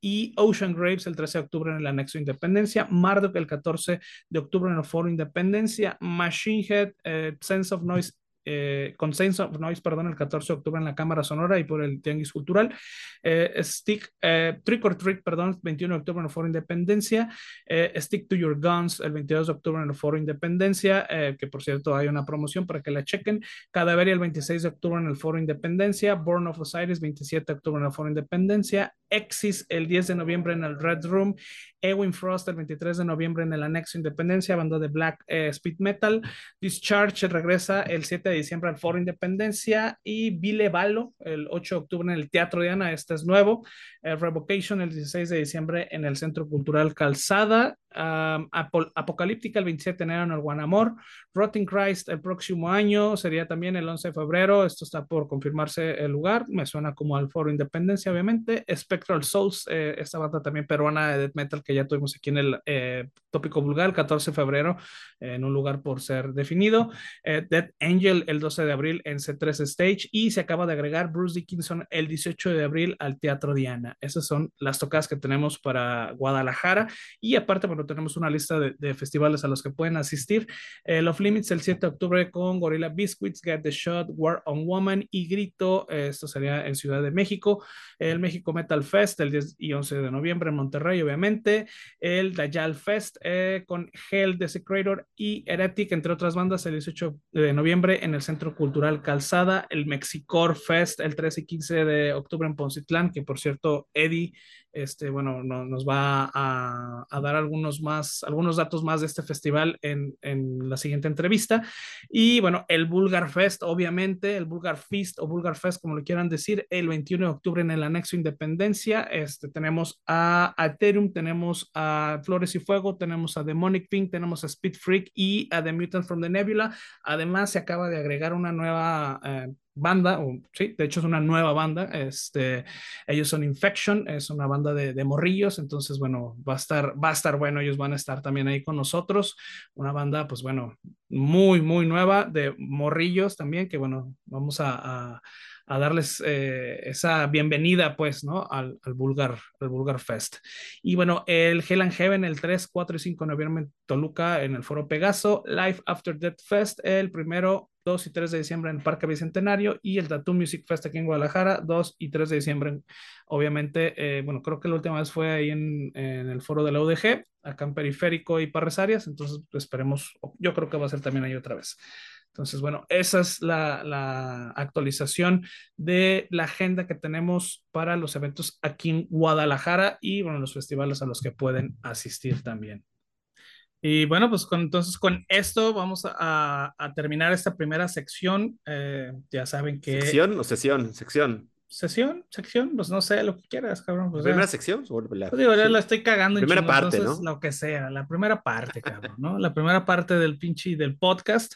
y Ocean Graves el 13 de octubre en el anexo Independencia, Marduk el 14 de octubre en el Foro Independencia, Machine Head, eh, Sense of Noise eh, Consenso of Noise, perdón, el 14 de octubre en la Cámara Sonora y por el Tianguis Cultural. Eh, Stick, eh, Trick or Trick, perdón, 21 de octubre en el Foro Independencia. Eh, Stick to Your Guns, el 22 de octubre en el Foro Independencia, eh, que por cierto hay una promoción para que la chequen. Cadaveria el 26 de octubre en el Foro Independencia. Born of Osiris, 27 de octubre en el Foro Independencia. Exis el 10 de noviembre en el Red Room. Ewin Frost el 23 de noviembre en el Anexo Independencia, banda de Black Speed Metal. Discharge regresa el 7 de diciembre al Foro Independencia y Vile Valo el 8 de octubre en el Teatro Diana, este es nuevo. Revocation el 16 de diciembre en el Centro Cultural Calzada. Um, Apocalíptica el 27 de enero en el Guanamor. Rotting Christ el próximo año sería también el 11 de febrero. Esto está por confirmarse el lugar. Me suena como al Foro Independencia, obviamente. Spectral Souls, eh, esta banda también peruana de death metal que ya tuvimos aquí en el eh, tópico vulgar, el 14 de febrero en un lugar por ser definido. Dead Angel el 12 de abril en C3 Stage y se acaba de agregar Bruce Dickinson el 18 de abril al Teatro Diana. Esas son las tocadas que tenemos para Guadalajara y aparte, bueno, tenemos una lista de, de festivales a los que pueden asistir. Eh, Love Limits el 7 de octubre con Gorilla Biscuits, Get the Shot, War on Woman y Grito, esto sería en Ciudad de México. El México Metal Fest el 10 y 11 de noviembre en Monterrey, obviamente. El Dayal Fest eh, con Hell, Desecrator y Heretic, entre otras bandas, el 18 de noviembre en el Centro Cultural Calzada. El Mexicor Fest el 13 y 15 de octubre en Poncitlán, que por cierto Eddie, este, bueno, no, nos va a, a, dar algunos más, algunos datos más de este festival en, en, la siguiente entrevista. Y bueno, el Bulgar Fest, obviamente, el Bulgar Fest o Bulgar Fest, como lo quieran decir, el 21 de octubre en el anexo Independencia. Este, tenemos a, Ethereum, tenemos a Flores y Fuego, tenemos a Demonic Pink, tenemos a Speed Freak y a The Mutant from the Nebula. Además, se acaba de agregar una nueva... Eh, banda, o sí, de hecho es una nueva banda, este, ellos son Infection, es una banda de, morrillos, entonces, bueno, va a estar, va a estar bueno, ellos van a estar también ahí con nosotros, una banda, pues bueno, muy, muy nueva de morrillos también, que bueno, vamos a, a darles eh, esa bienvenida, pues, ¿no? Al, al, Vulgar, al Vulgar Fest. Y bueno, el Hell and Heaven el 3, 4 y 5 de noviembre en Toluca, en el Foro Pegaso. Life After Death Fest el primero, 2 y 3 de diciembre en Parque Bicentenario. Y el Tattoo Music Fest aquí en Guadalajara, 2 y 3 de diciembre. Obviamente, eh, bueno, creo que la última vez fue ahí en, en el Foro de la UDG, acá en Periférico y Parres Arias. Entonces, esperemos, yo creo que va a ser también ahí otra vez. Entonces, bueno, esa es la, la, actualización de la agenda que tenemos para los eventos aquí en Guadalajara y, bueno, los festivales a los que pueden asistir también. Y bueno, pues con, entonces con esto vamos a, a, terminar esta primera sección. Eh, ya saben que... ¿Sección o sesión? Sección. Sesión, sección, pues no sé, lo que quieras, cabrón. Pues ¿Primera ya. sección? La, pues digo, sí. la estoy cagando. Primera en parte, entonces, ¿no? Lo que sea, la primera parte, cabrón, ¿no? La primera parte del pinche del podcast.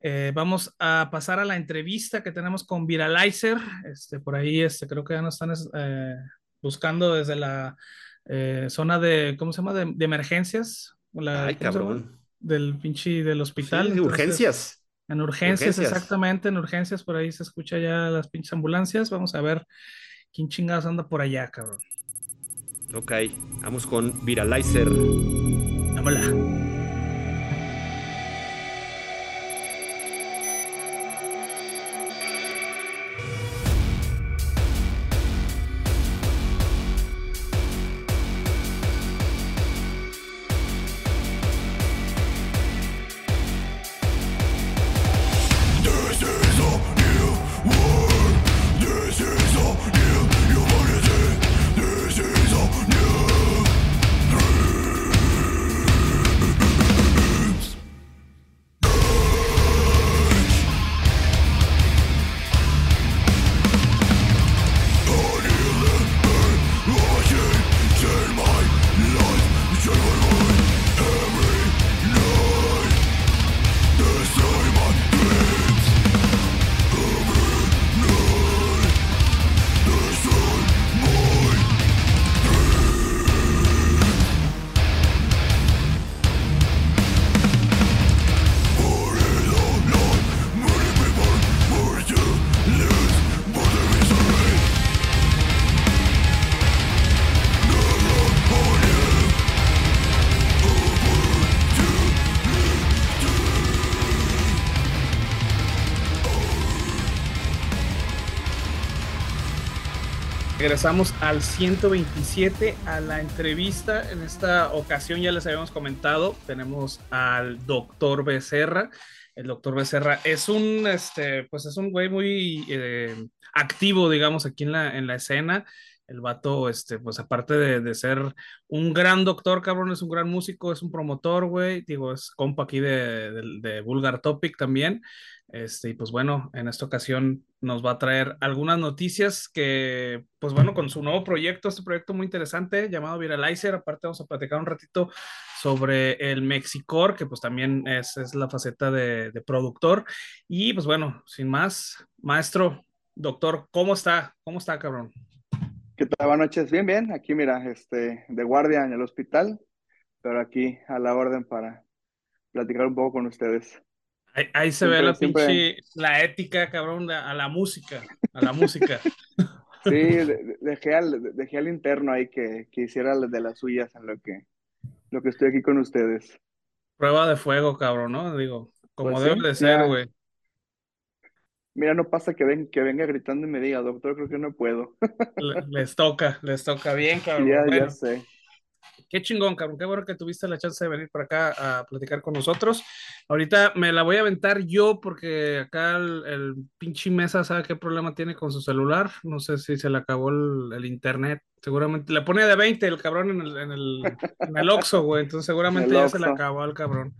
Eh, vamos a pasar a la entrevista que tenemos con Viralizer. Este, por ahí este, creo que ya nos están eh, buscando desde la eh, zona de, ¿cómo se llama? De, de emergencias. La, Ay, cabrón. Del pinche del hospital. Sí, de Entonces, urgencias. En urgencias, Urgencias. exactamente, en urgencias, por ahí se escucha ya las pinches ambulancias. Vamos a ver quién chingados anda por allá, cabrón. Ok, vamos con Viralizer. Vámonos. Regresamos al 127 a la entrevista. En esta ocasión ya les habíamos comentado, tenemos al doctor Becerra. El doctor Becerra es un, este, pues es un güey muy eh, activo, digamos, aquí en la, en la escena. El vato, este, pues aparte de, de, ser un gran doctor, cabrón, es un gran músico, es un promotor, güey. Digo, es compa aquí de, de, de Vulgar Topic también. Este, y pues bueno, en esta ocasión nos va a traer algunas noticias que, pues bueno, con su nuevo proyecto, este proyecto muy interesante llamado Viralizer, aparte vamos a platicar un ratito sobre el Mexicor, que pues también es, es la faceta de, de, productor. Y pues bueno, sin más, maestro, doctor, ¿cómo está? ¿Cómo está, cabrón? ¿Qué tal? Buenas noches, bien, bien, aquí mira, este, de guardia en el hospital, pero aquí a la orden para platicar un poco con ustedes. Ahí, ahí se siempre, ve la siempre... pinche, la ética, cabrón, a la música, a la música. Sí, de, dejé, al, dejé al interno ahí que, que hiciera de las suyas en lo que, lo que estoy aquí con ustedes. Prueba de fuego, cabrón, ¿no? Digo, como pues debe sí, de ser, güey. Mira, no pasa que, ven, que venga gritando y me diga, doctor, creo que no puedo. Les toca, les toca bien, cabrón. Ya, bueno. ya sé. Qué chingón, cabrón. Qué bueno que tuviste la chance de venir para acá a platicar con nosotros. Ahorita me la voy a aventar yo porque acá el, el pinche mesa sabe qué problema tiene con su celular. No sé si se le acabó el, el internet. Seguramente le ponía de 20 el cabrón en el, en el, en el Oxxo, güey. Entonces seguramente ya se le acabó al cabrón.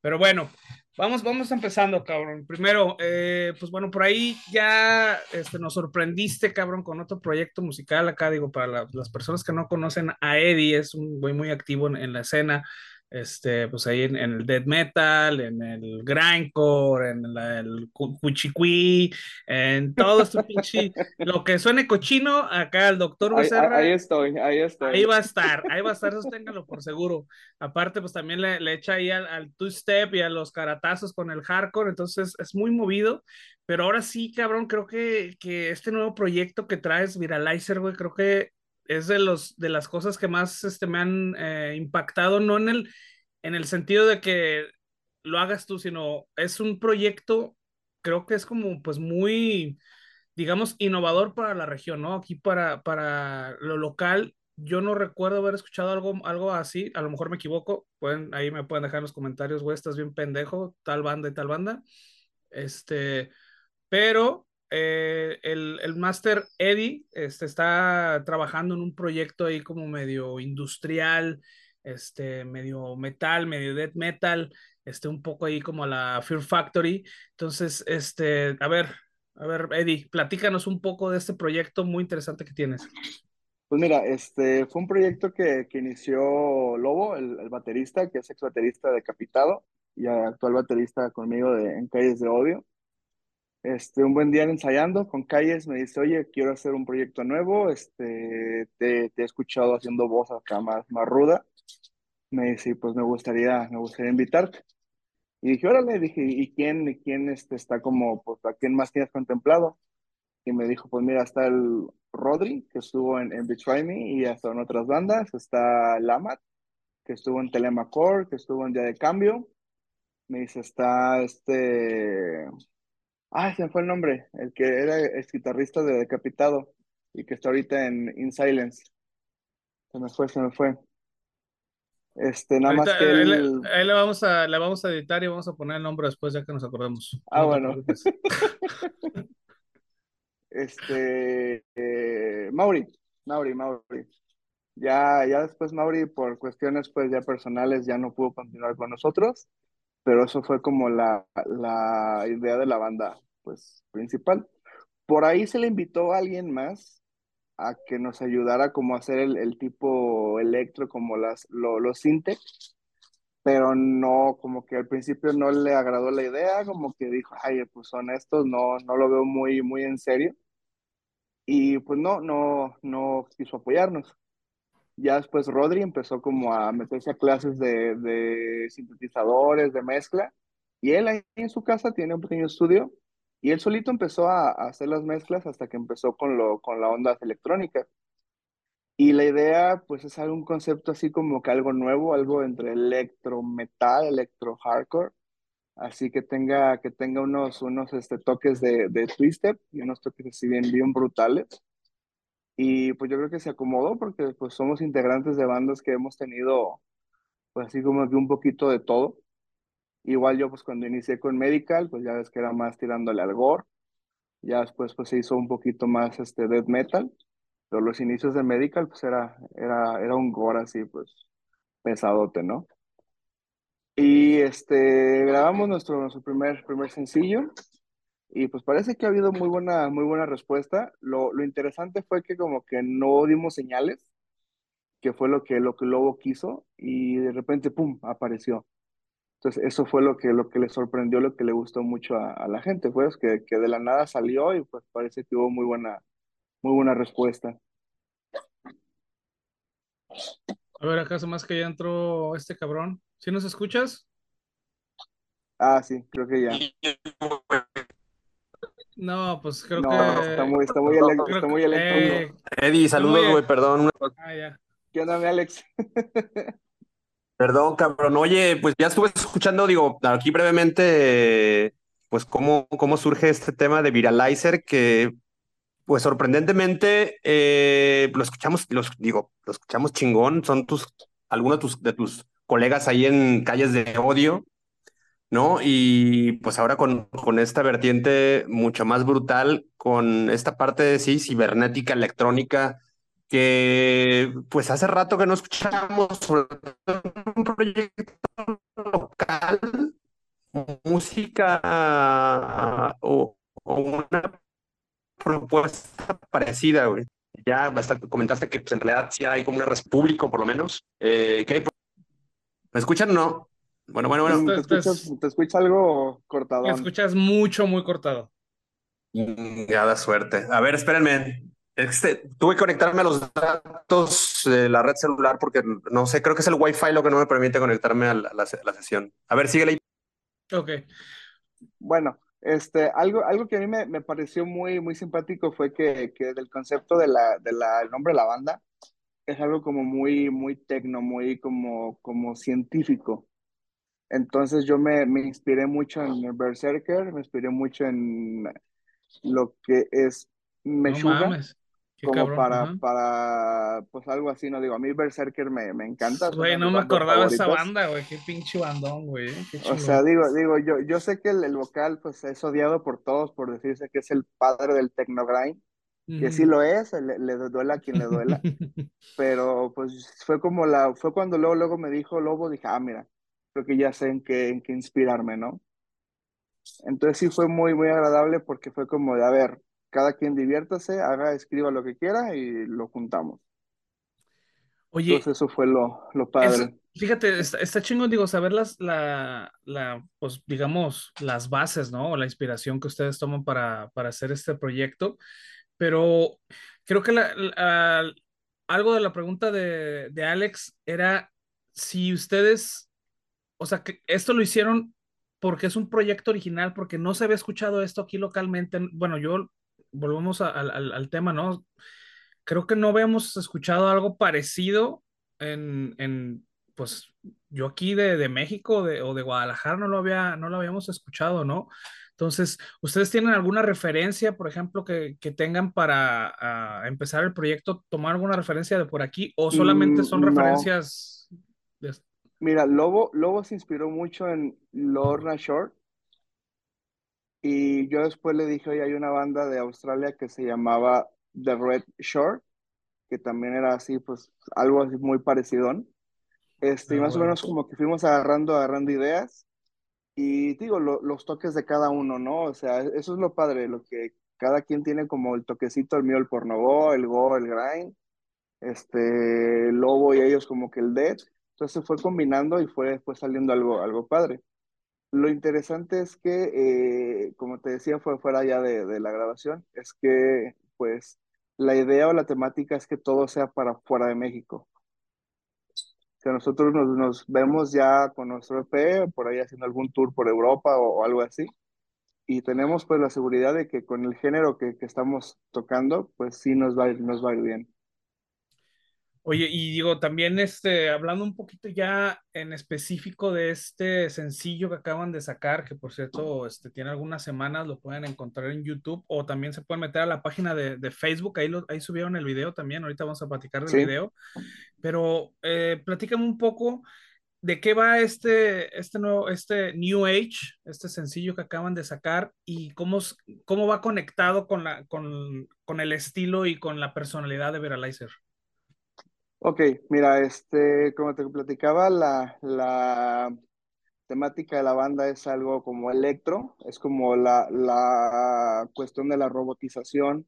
Pero bueno, Vamos, vamos empezando, cabrón. Primero, eh, pues bueno, por ahí ya este, nos sorprendiste, cabrón, con otro proyecto musical acá, digo, para la, las personas que no conocen a Eddie, es un güey muy activo en la escena, este, pues ahí en, el death metal, en el grindcore, en el cuchicuí, en todo pinche, lo que suene cochino, acá el doctor Becerra. Ahí, estoy, ahí estoy. Ahí va a estar, ahí va a estar, sosténgalo por seguro. Aparte, pues también le, le echa ahí al, two-step y a los caratazos con el hardcore, entonces es muy movido. Pero ahora sí, cabrón, creo que, que este nuevo proyecto que traes, Viralizer, güey, creo que es de, los, de las cosas que más este, me han eh, impactado, no en el, en el sentido de que lo hagas tú, sino es un proyecto, creo que es como pues muy, digamos, innovador para la región, ¿no? Aquí para, para lo local, yo no recuerdo haber escuchado algo, algo así, a lo mejor me equivoco, pueden, ahí me pueden dejar en los comentarios, güey, estás bien pendejo, tal banda y tal banda, este, pero eh, el, el Master Eddie este, está trabajando en un proyecto ahí como medio industrial, este, medio metal, medio death metal, este, un poco ahí como la Fear Factory. Entonces, este, a ver, a ver, Eddie, platícanos un poco de este proyecto muy interesante que tienes. Pues mira, este fue un proyecto que, que inició Lobo, el, el, baterista, que es ex baterista de Capitado y actual baterista conmigo de, en Calles de Odio. Este, un buen día ensayando con Calles me dice, oye, quiero hacer un proyecto nuevo, este, te, te he escuchado haciendo voz acá más, más ruda. Me dice, pues me gustaría, me gustaría invitarte. Y dije, órale, dije, ¿y quién, y quién este, está como, pues, a quién más tienes contemplado? Y me dijo, pues mira, está el Rodri, que estuvo en, en Betray Me y hasta en otras bandas. Está Lamat, que estuvo en Telemacor, que estuvo en Día de Cambio. Me dice, está este Ah, se me fue el nombre, el que era el guitarrista de Decapitado y que está ahorita en In Silence. Se me fue, se me fue. Este, nada más que ahí, le, vamos a, le vamos a editar y vamos a poner el nombre después ya que nos acordemos. Ah, bueno. este, eh, Mauri, Mauri, Mauri. Ya, ya después Mauri, por cuestiones pues ya personales, ya no pudo continuar con nosotros pero eso fue como la, la idea de la banda, pues, principal. Por ahí se le invitó a alguien más a que nos ayudara como a hacer el, el tipo electro, como las, lo, los synth, pero no, como que al principio no le agradó la idea, como que dijo, ay, pues son estos, no, no lo veo muy, muy en serio. Y pues no, no, no quiso apoyarnos. Ya después Rodri empezó como a meterse a clases de, de sintetizadores, de mezcla, y él ahí en su casa tiene un pequeño estudio, y él solito empezó a, hacer las mezclas hasta que empezó con, lo, con la onda electrónica. Y la idea, pues, es algún concepto así como que algo nuevo, algo entre electro metal, electro hardcore, así que tenga, que tenga unos, unos este, toques de, de twisted y unos toques así bien, bien brutales. Y pues yo creo que se acomodó porque pues somos integrantes de bandas que hemos tenido pues así como que un poquito de todo. Igual yo pues cuando inicié con Medical, pues ya ves que era más tirándole al gore. Ya después pues se hizo un poquito más este death metal. Pero los inicios de Medical pues era, era, era un gore así pues pesadote, ¿no? Y este, grabamos nuestro, nuestro primer, primer sencillo y pues parece que ha habido muy buena, muy buena respuesta. Lo, lo interesante fue que como que no dimos señales, que fue lo que, lo que Lobo quiso, y de repente, ¡pum!, apareció. Entonces, eso fue lo que, lo que le sorprendió, lo que le gustó mucho a, a la gente, pues, que, que, de la nada salió y pues parece que hubo muy buena, muy buena respuesta. A ver, acaso más que ya entró este cabrón. ¿Sí nos escuchas? Ah, sí, creo que ya. No, pues creo que. Está muy, está muy, está muy eh, Eddie, saludos, güey, perdón. Ah, ya. ¿Qué onda, mi Alex? Perdón, cabrón. Oye, pues ya estuve escuchando, digo, aquí brevemente, pues cómo, cómo surge este tema de Viralizer, que pues sorprendentemente eh, lo escuchamos, los, digo, lo escuchamos chingón, son tus, algunos de tus, de tus colegas ahí en calles de odio, ¿no? Y pues ahora con, con esta vertiente mucho más brutal, con esta parte de sí, cibernética, electrónica, que pues hace rato que no escuchamos sobre un proyecto local, música o, una propuesta parecida, güey. Ya bastante comentaste que pues, en realidad sí hay como una red público, por lo menos. Eh, ¿Me escuchan o no? Bueno, bueno, bueno. ¿Te escuchas, es- te escucha algo Me cortadón? escuchas mucho, muy cortado. Ya da suerte. A ver, espérenme. Este, tuve que conectarme a los datos de la red celular porque no sé, creo que es el Wi-Fi lo que no me permite conectarme a la, a la se- a la sesión. A ver, síguele. ahí. Ok. Bueno, este, algo, algo que a mí me, me pareció muy, muy simpático fue que, que del concepto de la, de la, el nombre de la banda es algo como muy, muy tecno, muy como, como científico. Entonces yo me, me inspiré mucho en Berserker, me inspiré mucho en lo que es No mames. Qué como cabrón. para, para, pues algo así, no digo, a mí Berserker me, me encanta, Güey, no me acordaba de esa banda, güey. Qué pinche bandón, güey. Qué O sea, digo, digo, yo, yo sé que el, el vocal pues es odiado por todos por decirse que es el padre del technogrind, que sí lo es, le, le duela a quien le duela, pero pues fue como la, fue cuando luego, luego me dijo Lobo, dije, ah, mira, creo que ya sé en qué, en qué inspirarme, ¿no? Entonces sí fue muy, muy agradable porque fue como de, a ver, cada quien diviértase, haga, escriba lo que quiera y lo juntamos. Oye, Entonces eso fue lo, lo padre. fíjate, está, está chingón, digo, saber las, la, la, pues, digamos, las bases, ¿no? O la inspiración que ustedes toman para, para hacer este proyecto. Pero creo que la- la- algo de la pregunta de, de Alex era si ustedes, o sea, que esto lo hicieron porque es un proyecto original, porque no se había escuchado esto aquí localmente. Bueno, yo, volvemos a- al, al- al tema, ¿no? Creo que no habíamos escuchado algo parecido en, en pues, yo aquí de, de México de- o de Guadalajara no lo había, no lo habíamos escuchado, ¿no? Entonces, ¿ustedes tienen alguna referencia, por ejemplo, que, que tengan para empezar el proyecto, tomar alguna referencia de por aquí o solamente son Mm, no, referencias de... mira, Lobo, Lobo se inspiró mucho en Lorna Shore y yo después le dije, oye, hay una banda de Australia que se llamaba The Red Shore, que también era así, pues algo así muy parecido. Este, y Ah, más o menos como que fuimos agarrando, agarrando ideas y digo, lo- los toques de cada uno, ¿no? O sea, eso es lo padre, lo que cada quien tiene como el toquecito, el mío el pornogo, el go, el grind, este, el Lobo y ellos como que el dead. Entonces fue combinando y fue, fue saliendo algo, algo padre. Lo interesante es que, eh, como te decía, fue fuera ya de, de la grabación, es que pues la idea o la temática es que todo sea para fuera de México. Sea, nosotros nos, vemos ya con nuestro EP, por ahí haciendo algún tour por Europa o, algo así, y tenemos pues la seguridad de que con el género que, que estamos tocando, pues sí nos va nos va a ir bien. Oye, y digo, también este, hablando un poquito ya en específico de este sencillo que acaban de sacar, que por cierto, este, tiene algunas semanas, lo pueden encontrar en YouTube o también se pueden meter a la página de, de Facebook, ahí, lo, ahí subieron el video también, ahorita vamos a platicar del Sí. video, pero eh, platícame un poco de qué va este, este nuevo, este New Age, este sencillo que acaban de sacar y cómo, cómo va conectado con, la, con, con el estilo y con la personalidad de Veralizer. Ok, mira, este, como te platicaba, la, la temática de la banda es algo como electro, es como la, la cuestión de la robotización,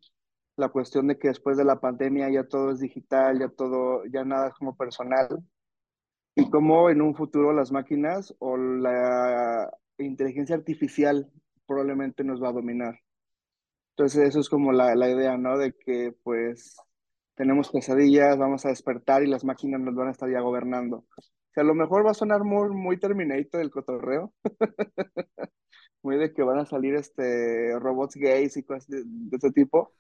la cuestión de que después de la pandemia ya todo es digital, ya todo, ya nada es como personal, y cómo en un futuro las máquinas o la inteligencia artificial probablemente nos va a dominar. Entonces eso es como la, la idea, ¿no? De que pues tenemos pesadillas, vamos a despertar y las máquinas nos van a estar ya gobernando. O a lo mejor va a sonar muy, muy Terminator el cotorreo, muy de que van a salir este, robots gays y cosas de, ese tipo,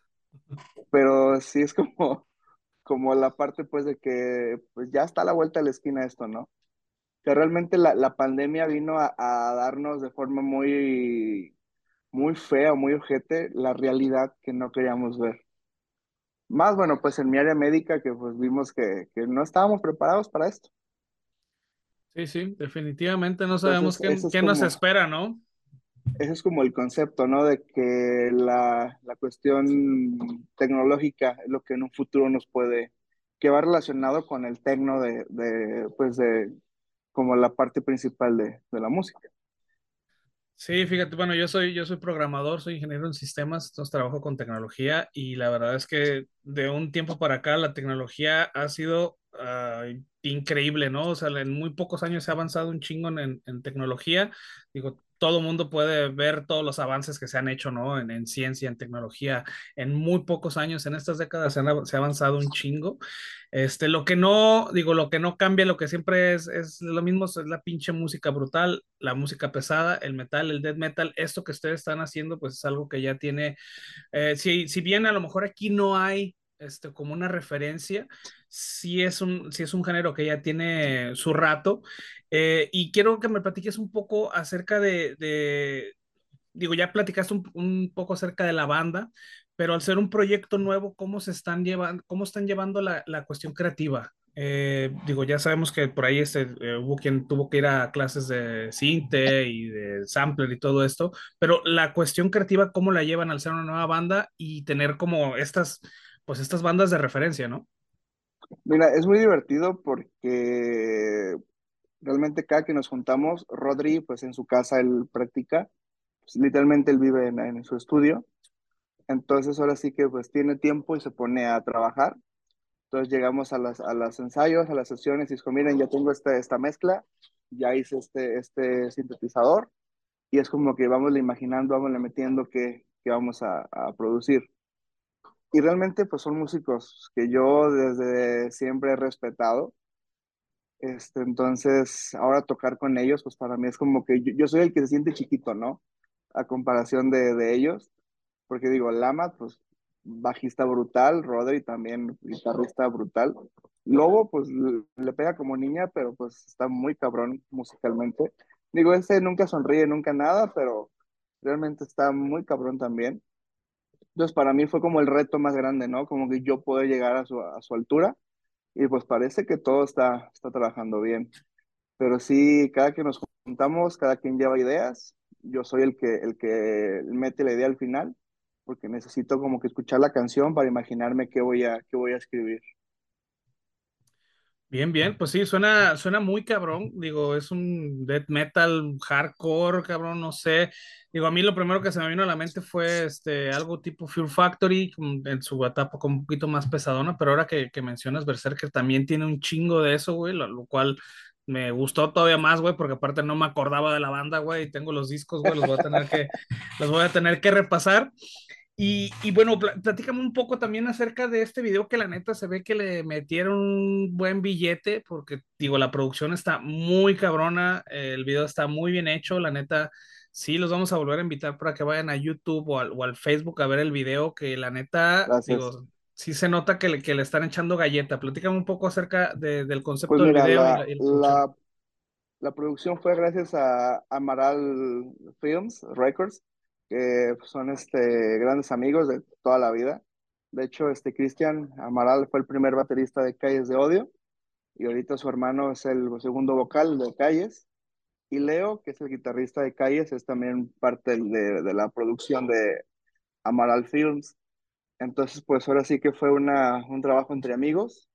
pero sí es como, como la parte pues de que pues ya está a la vuelta de la esquina esto, ¿no? Que realmente la, la pandemia vino a, a darnos de forma muy, muy fea, muy ojete, la realidad que no queríamos ver. Más bueno, pues en mi área médica que pues vimos que, que no estábamos preparados para esto. Sí, sí, definitivamente no sabemos Entonces, qué, qué nos espera, ¿no? ese es como el concepto, ¿no? De que la, la cuestión tecnológica es lo que en un futuro nos puede, que va relacionado con el tecno de, de pues de, como la parte principal de, de la música. Sí, fíjate, bueno, yo soy, yo soy programador, soy ingeniero en sistemas, entonces trabajo con tecnología y la verdad es que de un tiempo para acá la tecnología ha sido increíble, ¿no? O sea, en muy pocos años se ha avanzado un chingo en, en tecnología. Digo, todo el mundo puede ver todos los avances que se han hecho, ¿no? En, en ciencia, en tecnología, en muy pocos años, en estas décadas se, han, ha avanzado un chingo. Este, lo que no, digo, lo que no cambia, lo que siempre es, es lo mismo, es la pinche música brutal, la música pesada, el metal, el death metal, esto que ustedes están haciendo, pues es algo que ya tiene, eh, si, si bien a lo mejor aquí no hay este, como una referencia, sí es un, sí es un género que ya tiene su rato. Eh, y quiero que me platiques un poco acerca de, de digo, ya platicaste un, un, poco acerca de la banda, pero al ser un proyecto nuevo, ¿cómo se están llevando, cómo están llevando la, la cuestión creativa? Eh, digo, ya sabemos que por ahí este, eh, hubo quien tuvo que ir a clases de cinte y de sampler y todo esto, pero la cuestión creativa, ¿cómo la llevan al ser una nueva banda y tener como estas pues estas bandas de referencia, ¿no? Mira, es muy divertido porque realmente cada que nos juntamos, Rodri, pues en su casa él practica, pues, literalmente él vive en, su estudio, entonces ahora sí que pues tiene tiempo y se pone a trabajar. Entonces llegamos a las, a los ensayos, a las sesiones y dijo, miren, ya tengo esta, esta mezcla, ya hice este, este sintetizador y es como que vamos imaginando, vamos metiendo que, que vamos a producir y realmente pues son músicos que yo desde siempre he respetado. Este, entonces, ahora tocar con ellos, pues para mí es como que yo, soy el que se siente chiquito, ¿no? A comparación de, de ellos, porque digo, Lama, pues bajista brutal, Rodri también guitarrista brutal. Lobo, pues le pega como niña, pero pues está muy cabrón musicalmente. Digo, ese nunca sonríe, nunca nada, pero realmente está muy cabrón también. Entonces, para mí fue como el reto más grande, ¿no? Como que yo puedo llegar a su, a su altura y pues parece que todo está, está trabajando bien. Pero sí, cada que nos juntamos, cada quien lleva ideas, yo soy el que, el que mete la idea al final, porque necesito como que escuchar la canción para imaginarme qué voy a, qué voy a escribir. Bien, bien, pues sí, suena, suena muy cabrón. Digo, es un death metal hardcore, cabrón, no sé. Digo, a mí lo primero que se me vino a la mente fue este, algo tipo Fear Factory, en su etapa como un poquito más pesadona, pero ahora que, que mencionas Berserker también tiene un chingo de eso, güey, lo, lo cual me gustó todavía más, güey, porque aparte no me acordaba de la banda, güey, y tengo los discos, güey, los voy a tener que, los voy a tener que repasar. Y, y, bueno, platícame un poco también acerca de este video que la neta se ve que le metieron un buen billete, porque digo, la producción está muy cabrona, el video está muy bien hecho, la neta, sí, los vamos a volver a invitar para que vayan a YouTube o al, o al Facebook a ver el video, que la neta, Gracias. digo, sí se nota que le, que le están echando galleta. Platícame un poco acerca de, del concepto Pues del video y la, y la producción. la, la producción fue gracias a Amaral Films Records, que son este, grandes amigos de toda la vida. De hecho, este Cristian Amaral fue el primer baterista de Calles de Odio y ahorita su hermano es el segundo vocal de Calles. Y Leo, que es el guitarrista de Calles, es también parte de, de la producción de Amaral Films. Entonces, pues ahora sí que fue una, un trabajo entre amigos.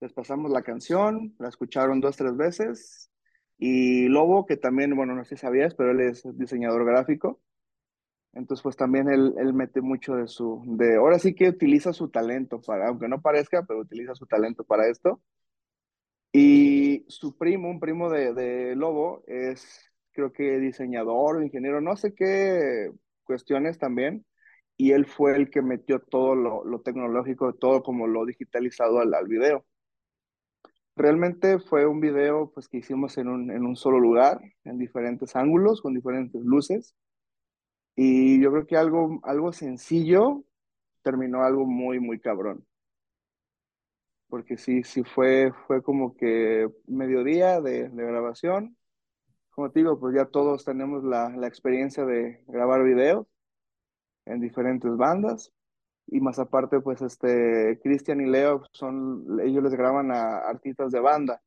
Les pasamos la canción, la escucharon dos, tres veces. Y Lobo, que también, bueno, no sé si sabías, pero él es diseñador gráfico. Entonces, pues también él, él mete mucho de su, de, ahora sí que utiliza su talento para, aunque no parezca, pero utiliza su talento para esto. Y su primo, un primo de, de Lobo, es creo que diseñador ingeniero, no sé qué cuestiones también. Y él fue el que metió todo lo, lo tecnológico, todo como lo digitalizado al, al video. Realmente fue un video pues, que hicimos en un, en un solo lugar, en diferentes ángulos, con diferentes luces. Y yo creo que algo, algo sencillo terminó algo muy, muy cabrón. Porque sí, sí fue, fue como que mediodía de, de grabación. Como te digo, pues ya todos tenemos la, la experiencia de grabar videos en diferentes bandas. Y más aparte, pues este, Cristian y Leo son, ellos les graban a artistas de banda.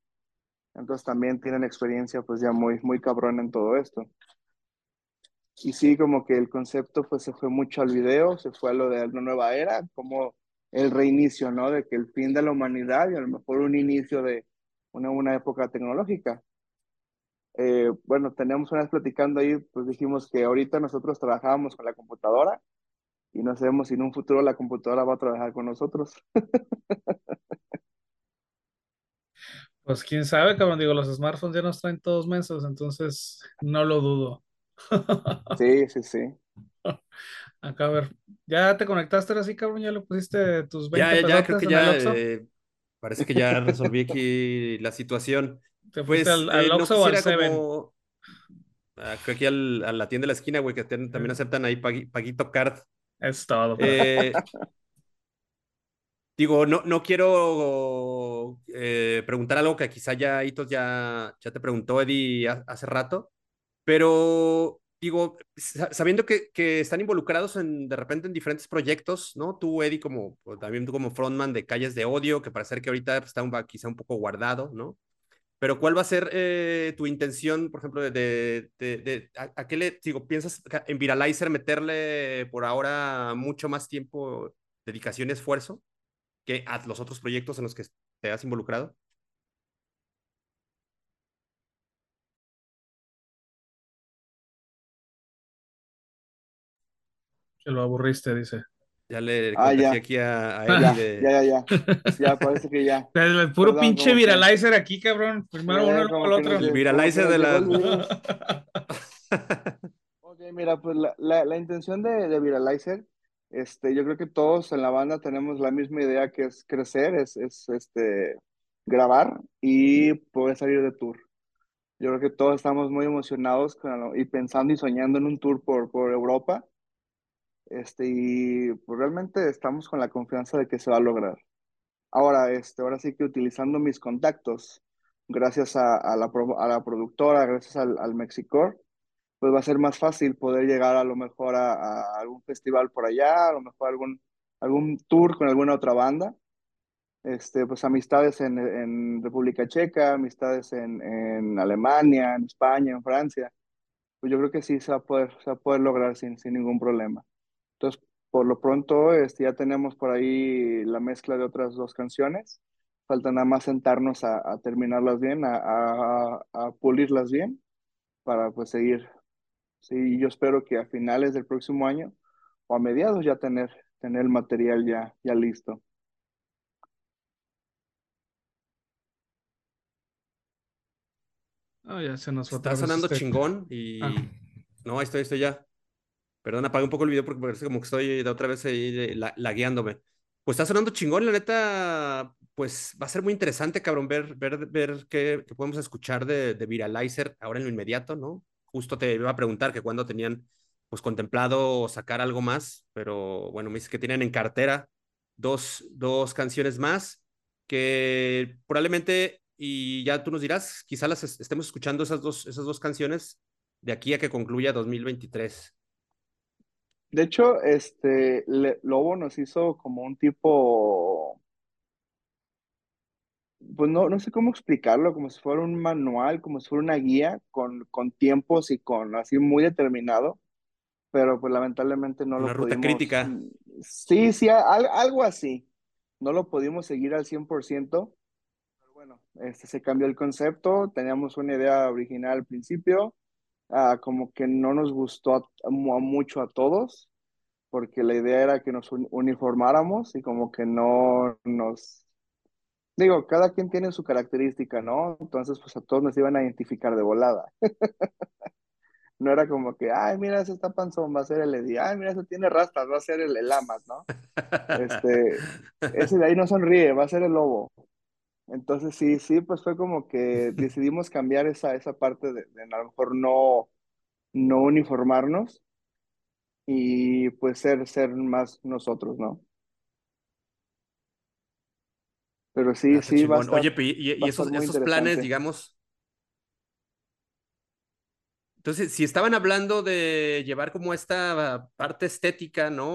Entonces también tienen experiencia pues ya muy, muy cabrón en todo esto. Y sí, como que el concepto pues se fue mucho al video, se fue a lo de una nueva era, como el reinicio, ¿no? De que el fin de la humanidad y a lo mejor un inicio de una, una época tecnológica. Eh, bueno, teníamos una vez platicando ahí, pues dijimos que ahorita nosotros trabajábamos con la computadora y no sabemos si en un futuro la computadora va a trabajar con nosotros. Pues quién sabe, cabrón. Digo, los smartphones ya nos traen todos mensos, entonces no lo dudo. Sí, sí, sí. Acá a ver, ¿ya te conectaste ahora sí, cabrón? ¿Ya le pusiste tus 20 Ya, ya, ya, creo que ya, eh, parece que ya resolví aquí la situación. ¿Te Pues fuiste al, al eh, no o al Seven? como... ah, creo que al- a la tienda de la esquina, güey, que ten- también aceptan ahí pagui- Paguito Card. Es todo. Eh, digo, no, no quiero eh, preguntar algo que quizá ya Hitos ya, ya te preguntó, Eddie, ha- hace rato, pero digo, sa- sabiendo que, que están involucrados en, de repente en diferentes proyectos, ¿no? Tú, Eddie, como también tú como frontman de Calles de Odio, que parece que ahorita está un, quizá un poco guardado, ¿no? Pero ¿cuál va a ser eh, tu intención, por ejemplo, de, de, de, de- a, a qué le, digo, piensas en Viralizer meterle por ahora mucho más tiempo, dedicación y esfuerzo que a los otros proyectos en los que te has involucrado? Que lo aburriste, dice. Ya le Ah, ya. aquí a, a Ya, Eddie de... ya, ya, ya. Ya, parece que ya. El puro Perdón, pinche que- viralizer aquí, cabrón. Primero uno, luego el otro. El viralizer de la... Ok, mira, pues la, la, la intención de, de Viralizer, este, yo creo que todos en la banda tenemos la misma idea que es crecer, es, es este, grabar y poder salir de tour. Yo creo que todos estamos muy emocionados con- y pensando y soñando en un tour por, por Europa, este, y pues realmente estamos con la confianza de que se va a lograr. Ahora, este, ahora sí que utilizando mis contactos, gracias a, a la, a la productora, gracias al, al Mexicor, pues va a ser más fácil poder llegar a lo mejor a, a algún festival por allá, a lo mejor algún, algún tour con alguna otra banda. Este, pues amistades en, en República Checa, amistades en, en Alemania, en España, en Francia. Pues yo creo que sí se va a poder, se va a poder lograr sin, sin ningún problema. Entonces, por lo pronto, este, ya tenemos por ahí la mezcla de otras dos canciones. Falta nada más sentarnos a, a terminarlas bien, a, a, a pulirlas bien, para pues seguir Sí, yo espero que a finales del próximo año o a mediados ya tener, tener el material ya, ya listo. Ah, ya se nos fue Está vez sonando este- chingón y... Ah. No, ahí estoy, estoy ya. Perdón, apagué un poco el video porque parece como que estoy de otra vez ahí lagueándome. Pues está sonando chingón, la neta, pues va a ser muy interesante, cabrón, ver, ver, ver qué, qué podemos escuchar de, de Viralizer ahora en lo inmediato, ¿no? Justo te iba a preguntar que cuándo tenían, pues, contemplado sacar algo más, pero bueno, me dices que tienen en cartera dos, dos canciones más que probablemente, y ya tú nos dirás, quizá las es- estemos escuchando esas dos, esas dos canciones de aquí a que concluya 2023. De hecho, este Le- Lobo nos hizo como un tipo, pues no, no sé cómo explicarlo, como si fuera un manual, como si fuera una guía con, con tiempos y con así muy determinado, pero pues lamentablemente no Una lo ruta pudimos. crítica. Sí, sí, al- algo así. No lo pudimos seguir al 100%. Pero bueno, este, se cambió el concepto, teníamos una idea original al principio, ah, como que no nos gustó a- a mu- mucho a todos, porque la idea era que nos un- uniformáramos y como que no nos... Digo, cada quien tiene su característica, ¿no? Entonces, pues a todos nos iban a identificar de volada. No era como que, ay, mira, ese está panzón, va a ser el Eddie, ay, mira, ese tiene rastas, va a ser el, el Amas, ¿no? Este, ese de ahí no sonríe, va a ser el lobo. Entonces sí, sí, pues fue como que decidimos cambiar esa, esa parte de, de a lo mejor no, no uniformarnos y pues ser, ser más nosotros, ¿no? Pero sí, Ah, está sí, va a estar, Oye, y, y va esos, esos planes, digamos. Entonces, si estaban hablando de llevar como esta parte estética, ¿no?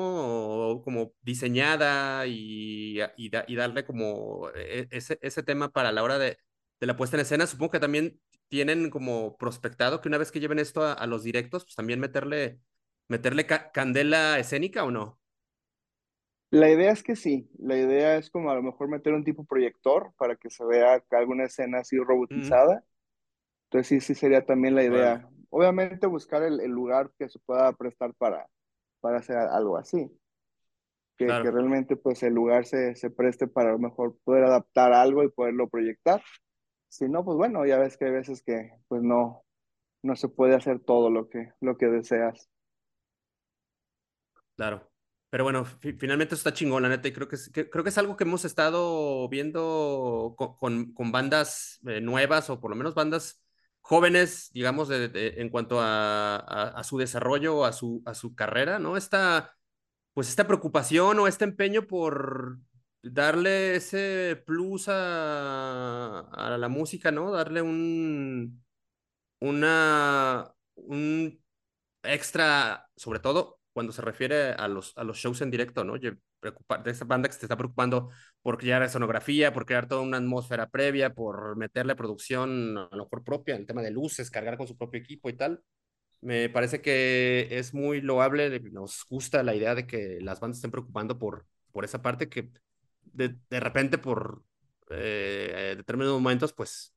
O como diseñada y, y, da- y darle como e- ese, ese tema para la hora de, de la puesta en escena, supongo que también tienen como prospectado que una vez que lleven esto a, a los directos, pues también meterle, meterle ca- candela escénica o no. La idea es que sí, la idea es como a lo mejor meter un tipo proyector para que se vea alguna escena así Mm, robotizada. Entonces sí, sí sería también la idea. Obviamente buscar el, el lugar que se pueda prestar para, para hacer algo así. que, que realmente pues el lugar se, se preste para a lo mejor poder adaptar algo y poderlo proyectar. Si no, pues bueno, ya ves que hay veces que pues no, no se puede hacer todo lo que, lo que deseas. Claro. Pero bueno, finalmente eso está chingón, la neta, y creo que es, creo que es algo que hemos estado viendo con, con, bandas eh, nuevas o por lo menos bandas jóvenes, digamos, en cuanto a, a, su desarrollo, a su, a su carrera, ¿no? Esta, pues esta preocupación o este empeño por darle ese plus a, a la música, ¿no? Darle un, una, un extra, sobre todo cuando se refiere a los, a los shows en directo, ¿no? De esa banda que se está preocupando por crear escenografía, por crear toda una atmósfera previa, por meterle producción a lo mejor propia, el tema de luces, cargar con su propio equipo y tal. Me parece que es muy loable, nos gusta la idea de que las bandas estén preocupando por, por esa parte que de, de repente por eh, determinados momentos, pues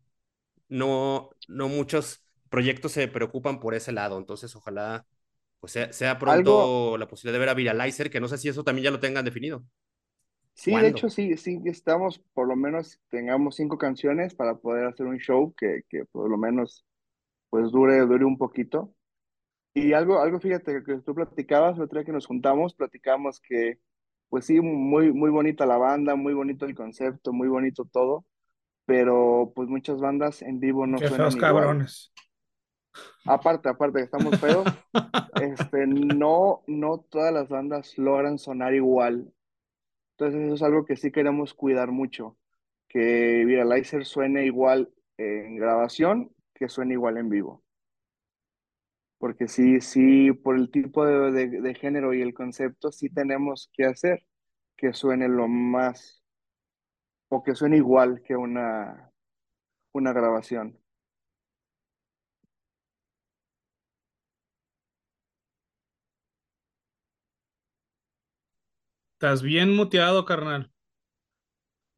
no, no muchos proyectos se preocupan por ese lado. Entonces, ojalá pues sea, pronto la posibilidad de ver a Viralizer, que no sé si eso también ya lo tengan definido. Sí, de hecho sí, sí, estamos, por lo menos tengamos cinco canciones para poder hacer un show que, que por lo menos pues dure, dure un poquito. Y algo, algo fíjate, que tú platicabas, el otro día que nos juntamos, platicamos que, pues sí, muy, muy bonita la banda, muy bonito el concepto, muy bonito todo, pero pues muchas bandas en vivo no Qué feos cabrones. Aparte, aparte que estamos feos, este, no, no todas las bandas logran sonar igual. Entonces eso es algo que sí queremos cuidar mucho, que Viralizer suene igual en grabación que suene igual en vivo. Porque sí, sí, por el tipo de, de género y el concepto, sí tenemos que hacer que suene lo más, o que suene igual que una, una grabación. Estás bien muteado, carnal.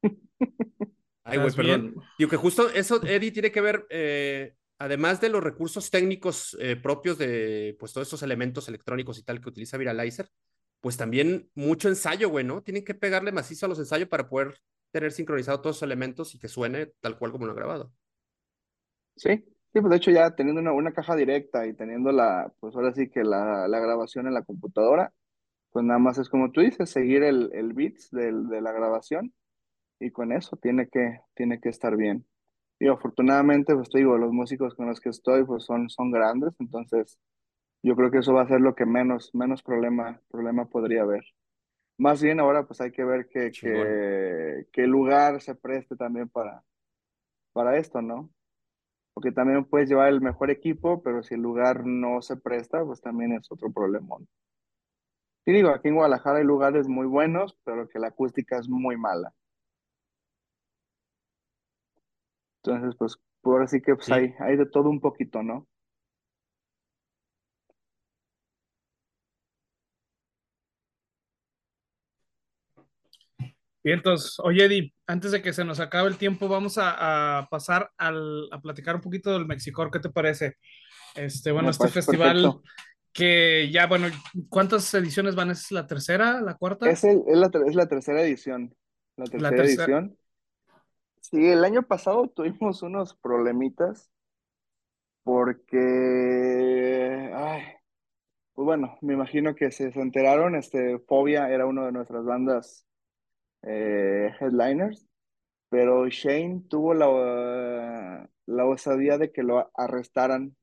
Ay, güey, perdón. Digo que justo eso, Eddie, tiene que ver, eh, además de los recursos técnicos eh, propios de pues todos estos elementos electrónicos y tal que utiliza Viralizer, pues también mucho ensayo, güey, ¿no? Tienen que pegarle macizo a los ensayos para poder tener sincronizado todos esos elementos y que suene tal cual como lo han grabado. Sí, sí, pues de hecho ya teniendo una, una caja directa y teniendo la, pues ahora sí que la, la grabación en la computadora, pues nada más es como tú dices, seguir el, el beats de la grabación y con eso tiene que, tiene que estar bien. Y afortunadamente, pues te digo, los músicos con los que estoy pues son, son grandes, entonces yo creo que eso va a ser lo que menos, menos problema, problema podría haber. Más bien ahora pues hay que ver que, que, que, lugar se preste también para, para esto, ¿no? Porque también puedes llevar el mejor equipo, pero si el lugar no se presta, pues también es otro problema. Y digo, aquí en Guadalajara hay lugares muy buenos, pero que la acústica es muy mala. Entonces, pues, por ahora sí que pues, Hay, hay de todo un poquito, ¿no? Bien, entonces, oye, Eddie, antes de que se nos acabe el tiempo, vamos a, pasar al, a platicar un poquito del Mexicor, ¿qué te parece? Este, bueno, este festival que ya, bueno, ¿cuántas ediciones van? ¿Es la tercera, la cuarta? Es, el, es, la, es la, tercera edición. La tercera, edición. Sí, el año pasado tuvimos unos problemitas porque, ay, pues bueno, me imagino que se, se enteraron, este, Fobia era una de nuestras bandas eh, headliners, pero Shane tuvo la, la osadía de que lo arrestaran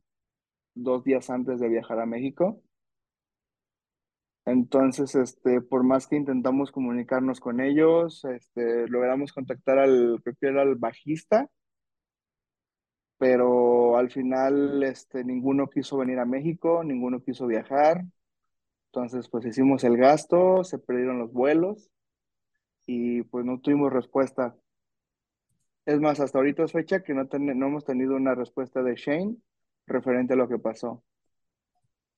dos días antes de viajar a México. Entonces, este, por más que intentamos comunicarnos con ellos, este, logramos contactar al, que era el bajista, pero al final, este, ninguno quiso venir a México, ninguno quiso viajar. Entonces, pues hicimos el gasto, se perdieron los vuelos y pues no tuvimos respuesta. Es más, hasta ahorita es fecha que no, no hemos tenido una respuesta de Shane referente a lo que pasó.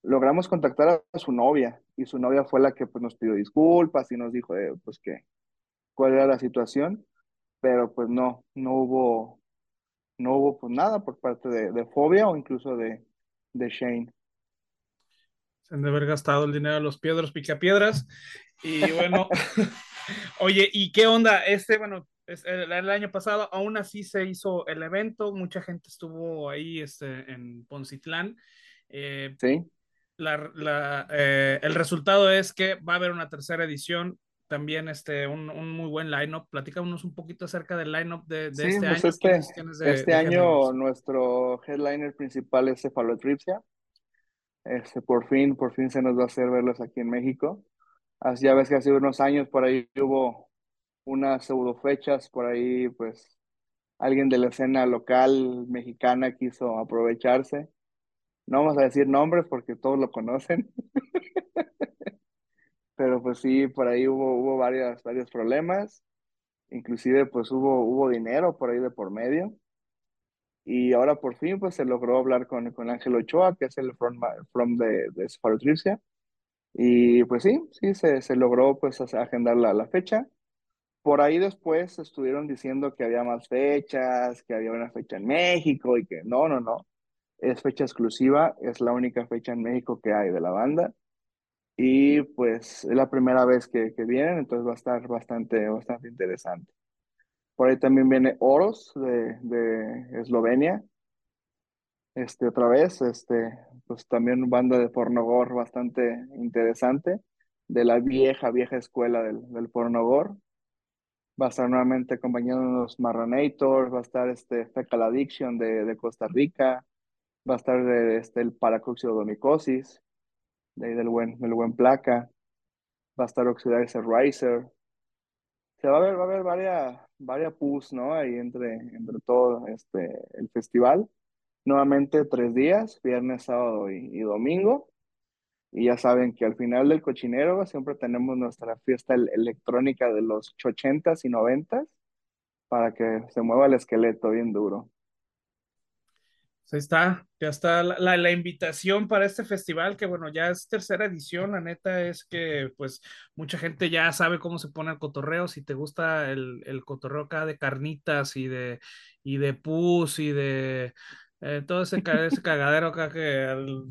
Logramos contactar a su novia y su novia fue la que pues, nos pidió disculpas y nos dijo eh, pues que cuál era la situación, pero pues no, no hubo, no hubo pues nada por parte de, de Fobia o incluso de, de Shane. Se han de haber gastado el dinero de los piedras picapiedras. Y bueno, oye, ¿y qué onda? Este, bueno, el, el, año pasado aún así se hizo el evento, mucha gente estuvo ahí este, en Poncitlán. Eh, sí. La, la, eh, el resultado es que va a haber una tercera edición, también este, un, un muy buen line-up. Platícanos un poquito acerca del line-up de, de sí, este pues año. Este, de, este de año nuestro headliner principal es Cefalotripsia. Este, por fin, por fin se nos va a hacer verlos aquí en México. Así ya ves que hace unos años por ahí hubo unas pseudo fechas, por ahí pues alguien de la escena local mexicana quiso aprovecharse. No vamos a decir nombres porque todos lo conocen. Pero pues sí, por ahí hubo, hubo varias, varios problemas. Inclusive pues hubo, hubo dinero por ahí de por medio. Y ahora por fin pues se logró hablar con, con Ángel Ochoa, que es el from, from de, de Sparotricia. Y pues sí, sí, se, se logró pues agendar la, la fecha. Por ahí después estuvieron diciendo que había más fechas, que había una fecha en México y que no, no, no. Es fecha exclusiva, es la única fecha en México que hay de la banda. Y pues es la primera vez que, que vienen, entonces va a estar bastante, bastante interesante. Por ahí también viene Oros de, de Eslovenia. Este, otra vez, este, pues también banda de pornogor bastante interesante, de la vieja, vieja escuela del, del pornogor. Va a estar nuevamente acompañándonos Marronator, va a estar este Fecal Addiction de, de Costa Rica, va a estar este, el Paracoxiodomicosis, de del buen, del buen placa, va a estar Oxidizer Riser. Se va a ver, va a haber varias, varias pus, ¿no? Ahí entre, entre todo este, el festival. Nuevamente tres días, viernes, sábado y, domingo. Y ya saben que al final del cochinero siempre tenemos nuestra fiesta electrónica de los 80s y 90s para que se mueva el esqueleto bien duro. Ahí está, ya está la, la, la, invitación para este festival, que bueno, ya es tercera edición, la neta es que pues mucha gente ya sabe cómo se pone el cotorreo, si te gusta el, el cotorreo acá de carnitas y de, y de pus y de eh, todo ese, ese cagadero acá que al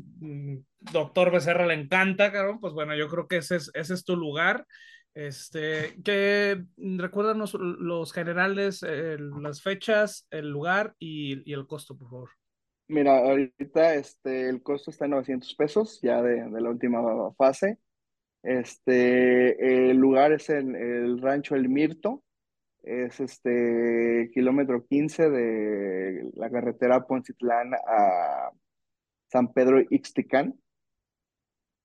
doctor Becerra le encanta, cabrón, pues bueno, yo creo que ese es, ese es tu lugar. Este, que recuérdanos los generales, las fechas, el lugar y, y el costo, por favor. Mira, ahorita este, el costo está en 900 pesos, ya de, de la última fase. Este, el lugar es en el rancho El Mirto, es este kilómetro 15 de la carretera Poncitlán a San Pedro Ixticán.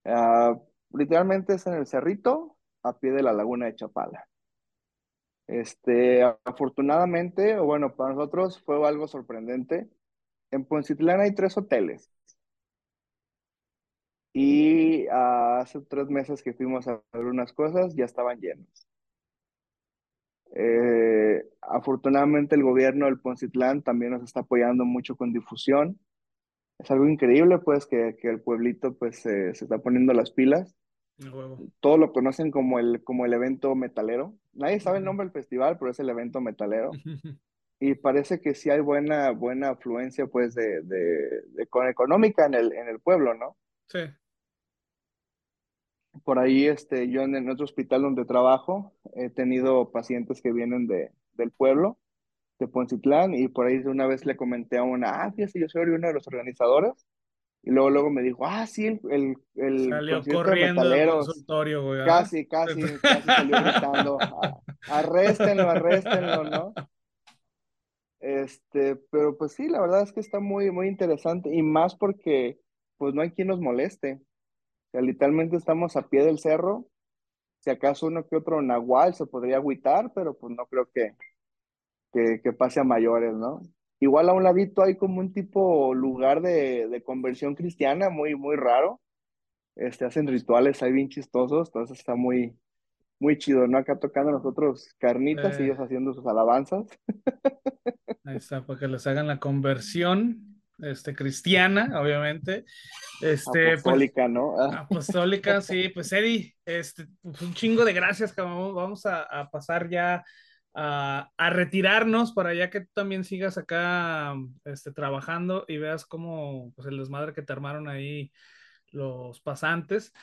Uh, literalmente es en el cerrito, a pie de la laguna de Chapala. Este, afortunadamente, o bueno, para nosotros fue algo sorprendente en Poncitlán hay tres hoteles. Y uh, hace tres meses que fuimos a ver unas cosas, ya estaban llenos. Eh, afortunadamente el gobierno del Poncitlán también nos está apoyando mucho con difusión. Es algo increíble, pues, que, que el pueblito pues se, se está poniendo las pilas. Todos lo conocen como el, como el evento metalero. Nadie sabe el nombre del festival, pero es el evento metalero. y parece que sí hay buena, buena afluencia pues de, de, de, económica en el, en el pueblo, ¿no? Sí. Por ahí, este, yo en, en otro hospital donde trabajo, he tenido pacientes que vienen de, del pueblo, de Poncitlán, y por ahí de una vez le comenté a una, ah, fíjate, yo soy uno de los organizadores, y luego, luego me dijo, ah, sí, el, el, el salió corriendo del consultorio, güey. Casi, casi, casi salió gritando, arréstenlo, arréstenlo, ¿no? Este, pero pues sí, la verdad es que está muy, muy interesante y más porque pues no hay quien nos moleste. O sea, literalmente estamos a pie del cerro. Si acaso uno que otro nahual se podría agüitar, pero pues no creo que, que, que pase a mayores, ¿no? Igual a un ladito hay como un tipo lugar de, de conversión cristiana muy, muy raro. Este, hacen rituales ahí bien chistosos, entonces está muy, muy chido, ¿no? Acá tocando nosotros carnitas Eh. y ellos haciendo sus alabanzas. Ahí está, para que les hagan la conversión este, cristiana, obviamente. Este, pues, Apostólica, ¿no? Ah, apostólica, sí, pues Eddie, este, pues, un chingo de gracias, cabrón. Vamos a, a pasar ya a, a retirarnos para ya que tú también sigas acá este, trabajando y veas cómo pues, el desmadre que te armaron ahí los pasantes.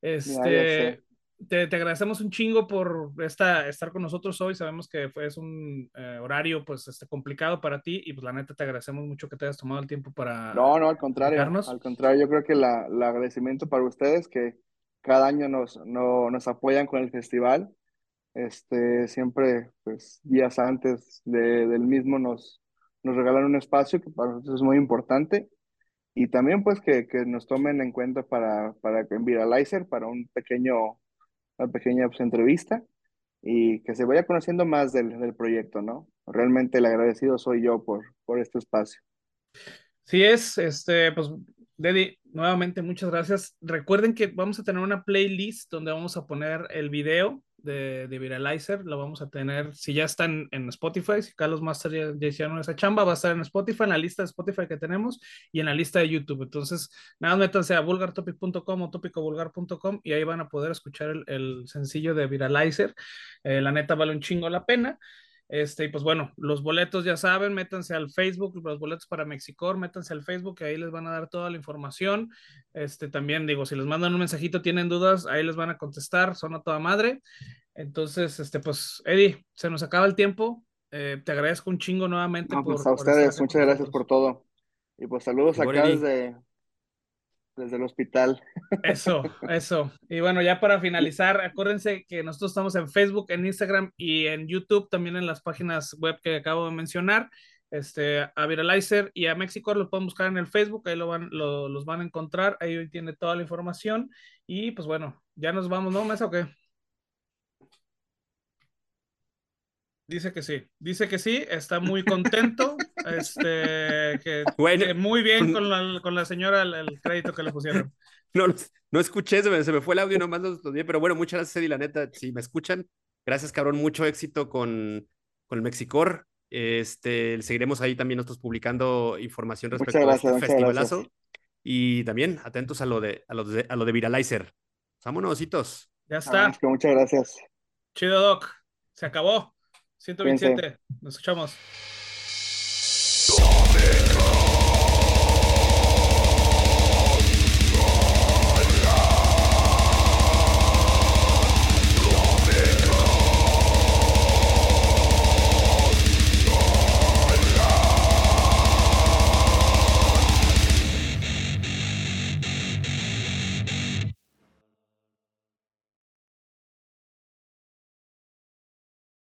Este, te, te, agradecemos un chingo por esta, estar con nosotros hoy. Sabemos que fue, es un eh, horario pues este, complicado para ti y pues la neta te agradecemos mucho que te hayas tomado el tiempo para... No, no, al contrario. Al contrario, yo creo que la, el agradecimiento para ustedes que cada año nos, no, nos apoyan con el festival. Este, siempre, pues, días antes de, del mismo nos, nos regalan un espacio que para nosotros es muy importante. Y también, pues, que, que nos tomen en cuenta para, para en Viralizer, para un pequeño una pequeña pues, entrevista y que se vaya conociendo más del, del, proyecto, ¿no? Realmente el agradecido soy yo por, por este espacio. Sí es, este, pues Deddy, nuevamente muchas gracias. Recuerden que vamos a tener una playlist donde vamos a poner el video de, Viralizer, lo vamos a tener, si ya está en, Spotify, si Carlos Master ya, ya, hicieron esa chamba, va a estar en Spotify, en la lista de Spotify que tenemos y en la lista de YouTube. Entonces, nada, métanse a vulgartopic.com o topicovulgar.com y ahí van a poder escuchar el, el sencillo de Viralizer. Eh, la neta vale un chingo la pena. Este, y pues bueno, los boletos ya saben, métanse al Facebook, los boletos para Mexicor, métanse al Facebook, ahí les van a dar toda la información. Este, también digo, si les mandan un mensajito, tienen dudas, ahí les van a contestar, son a toda madre. Entonces, este, pues, Eddie, se nos acaba el tiempo. Eh, te agradezco un chingo nuevamente. Pues, a ustedes, muchas gracias por todo. Y pues saludos acá desde, desde el hospital. Eso, eso. Y bueno, ya para finalizar, acuérdense que nosotros estamos en Facebook, en Instagram y en YouTube, también en las páginas web que acabo de mencionar. Este, a Viralizer y a México los pueden buscar en el Facebook, ahí lo van, lo, los van a encontrar, ahí tiene toda la información. Y pues bueno, ya nos vamos, ¿no, Mesa o qué? Dice que sí, dice que sí, está muy contento, este, que, muy bien con la, con la señora el, crédito que le pusieron. No, no escuché, se me, se me fue el audio, nomás los, los pero bueno, muchas gracias, Eddie, la neta, si me escuchan, gracias, cabrón, mucho éxito con, con el Mexicor, este, seguiremos ahí también nosotros publicando información respecto a este festivalazo, y también atentos a lo de, a lo de, a lo de Viralizer. Vámonos, hitos. Ya está. muchas gracias. Chido, Doc. Se acabó. 127. Nos escuchamos.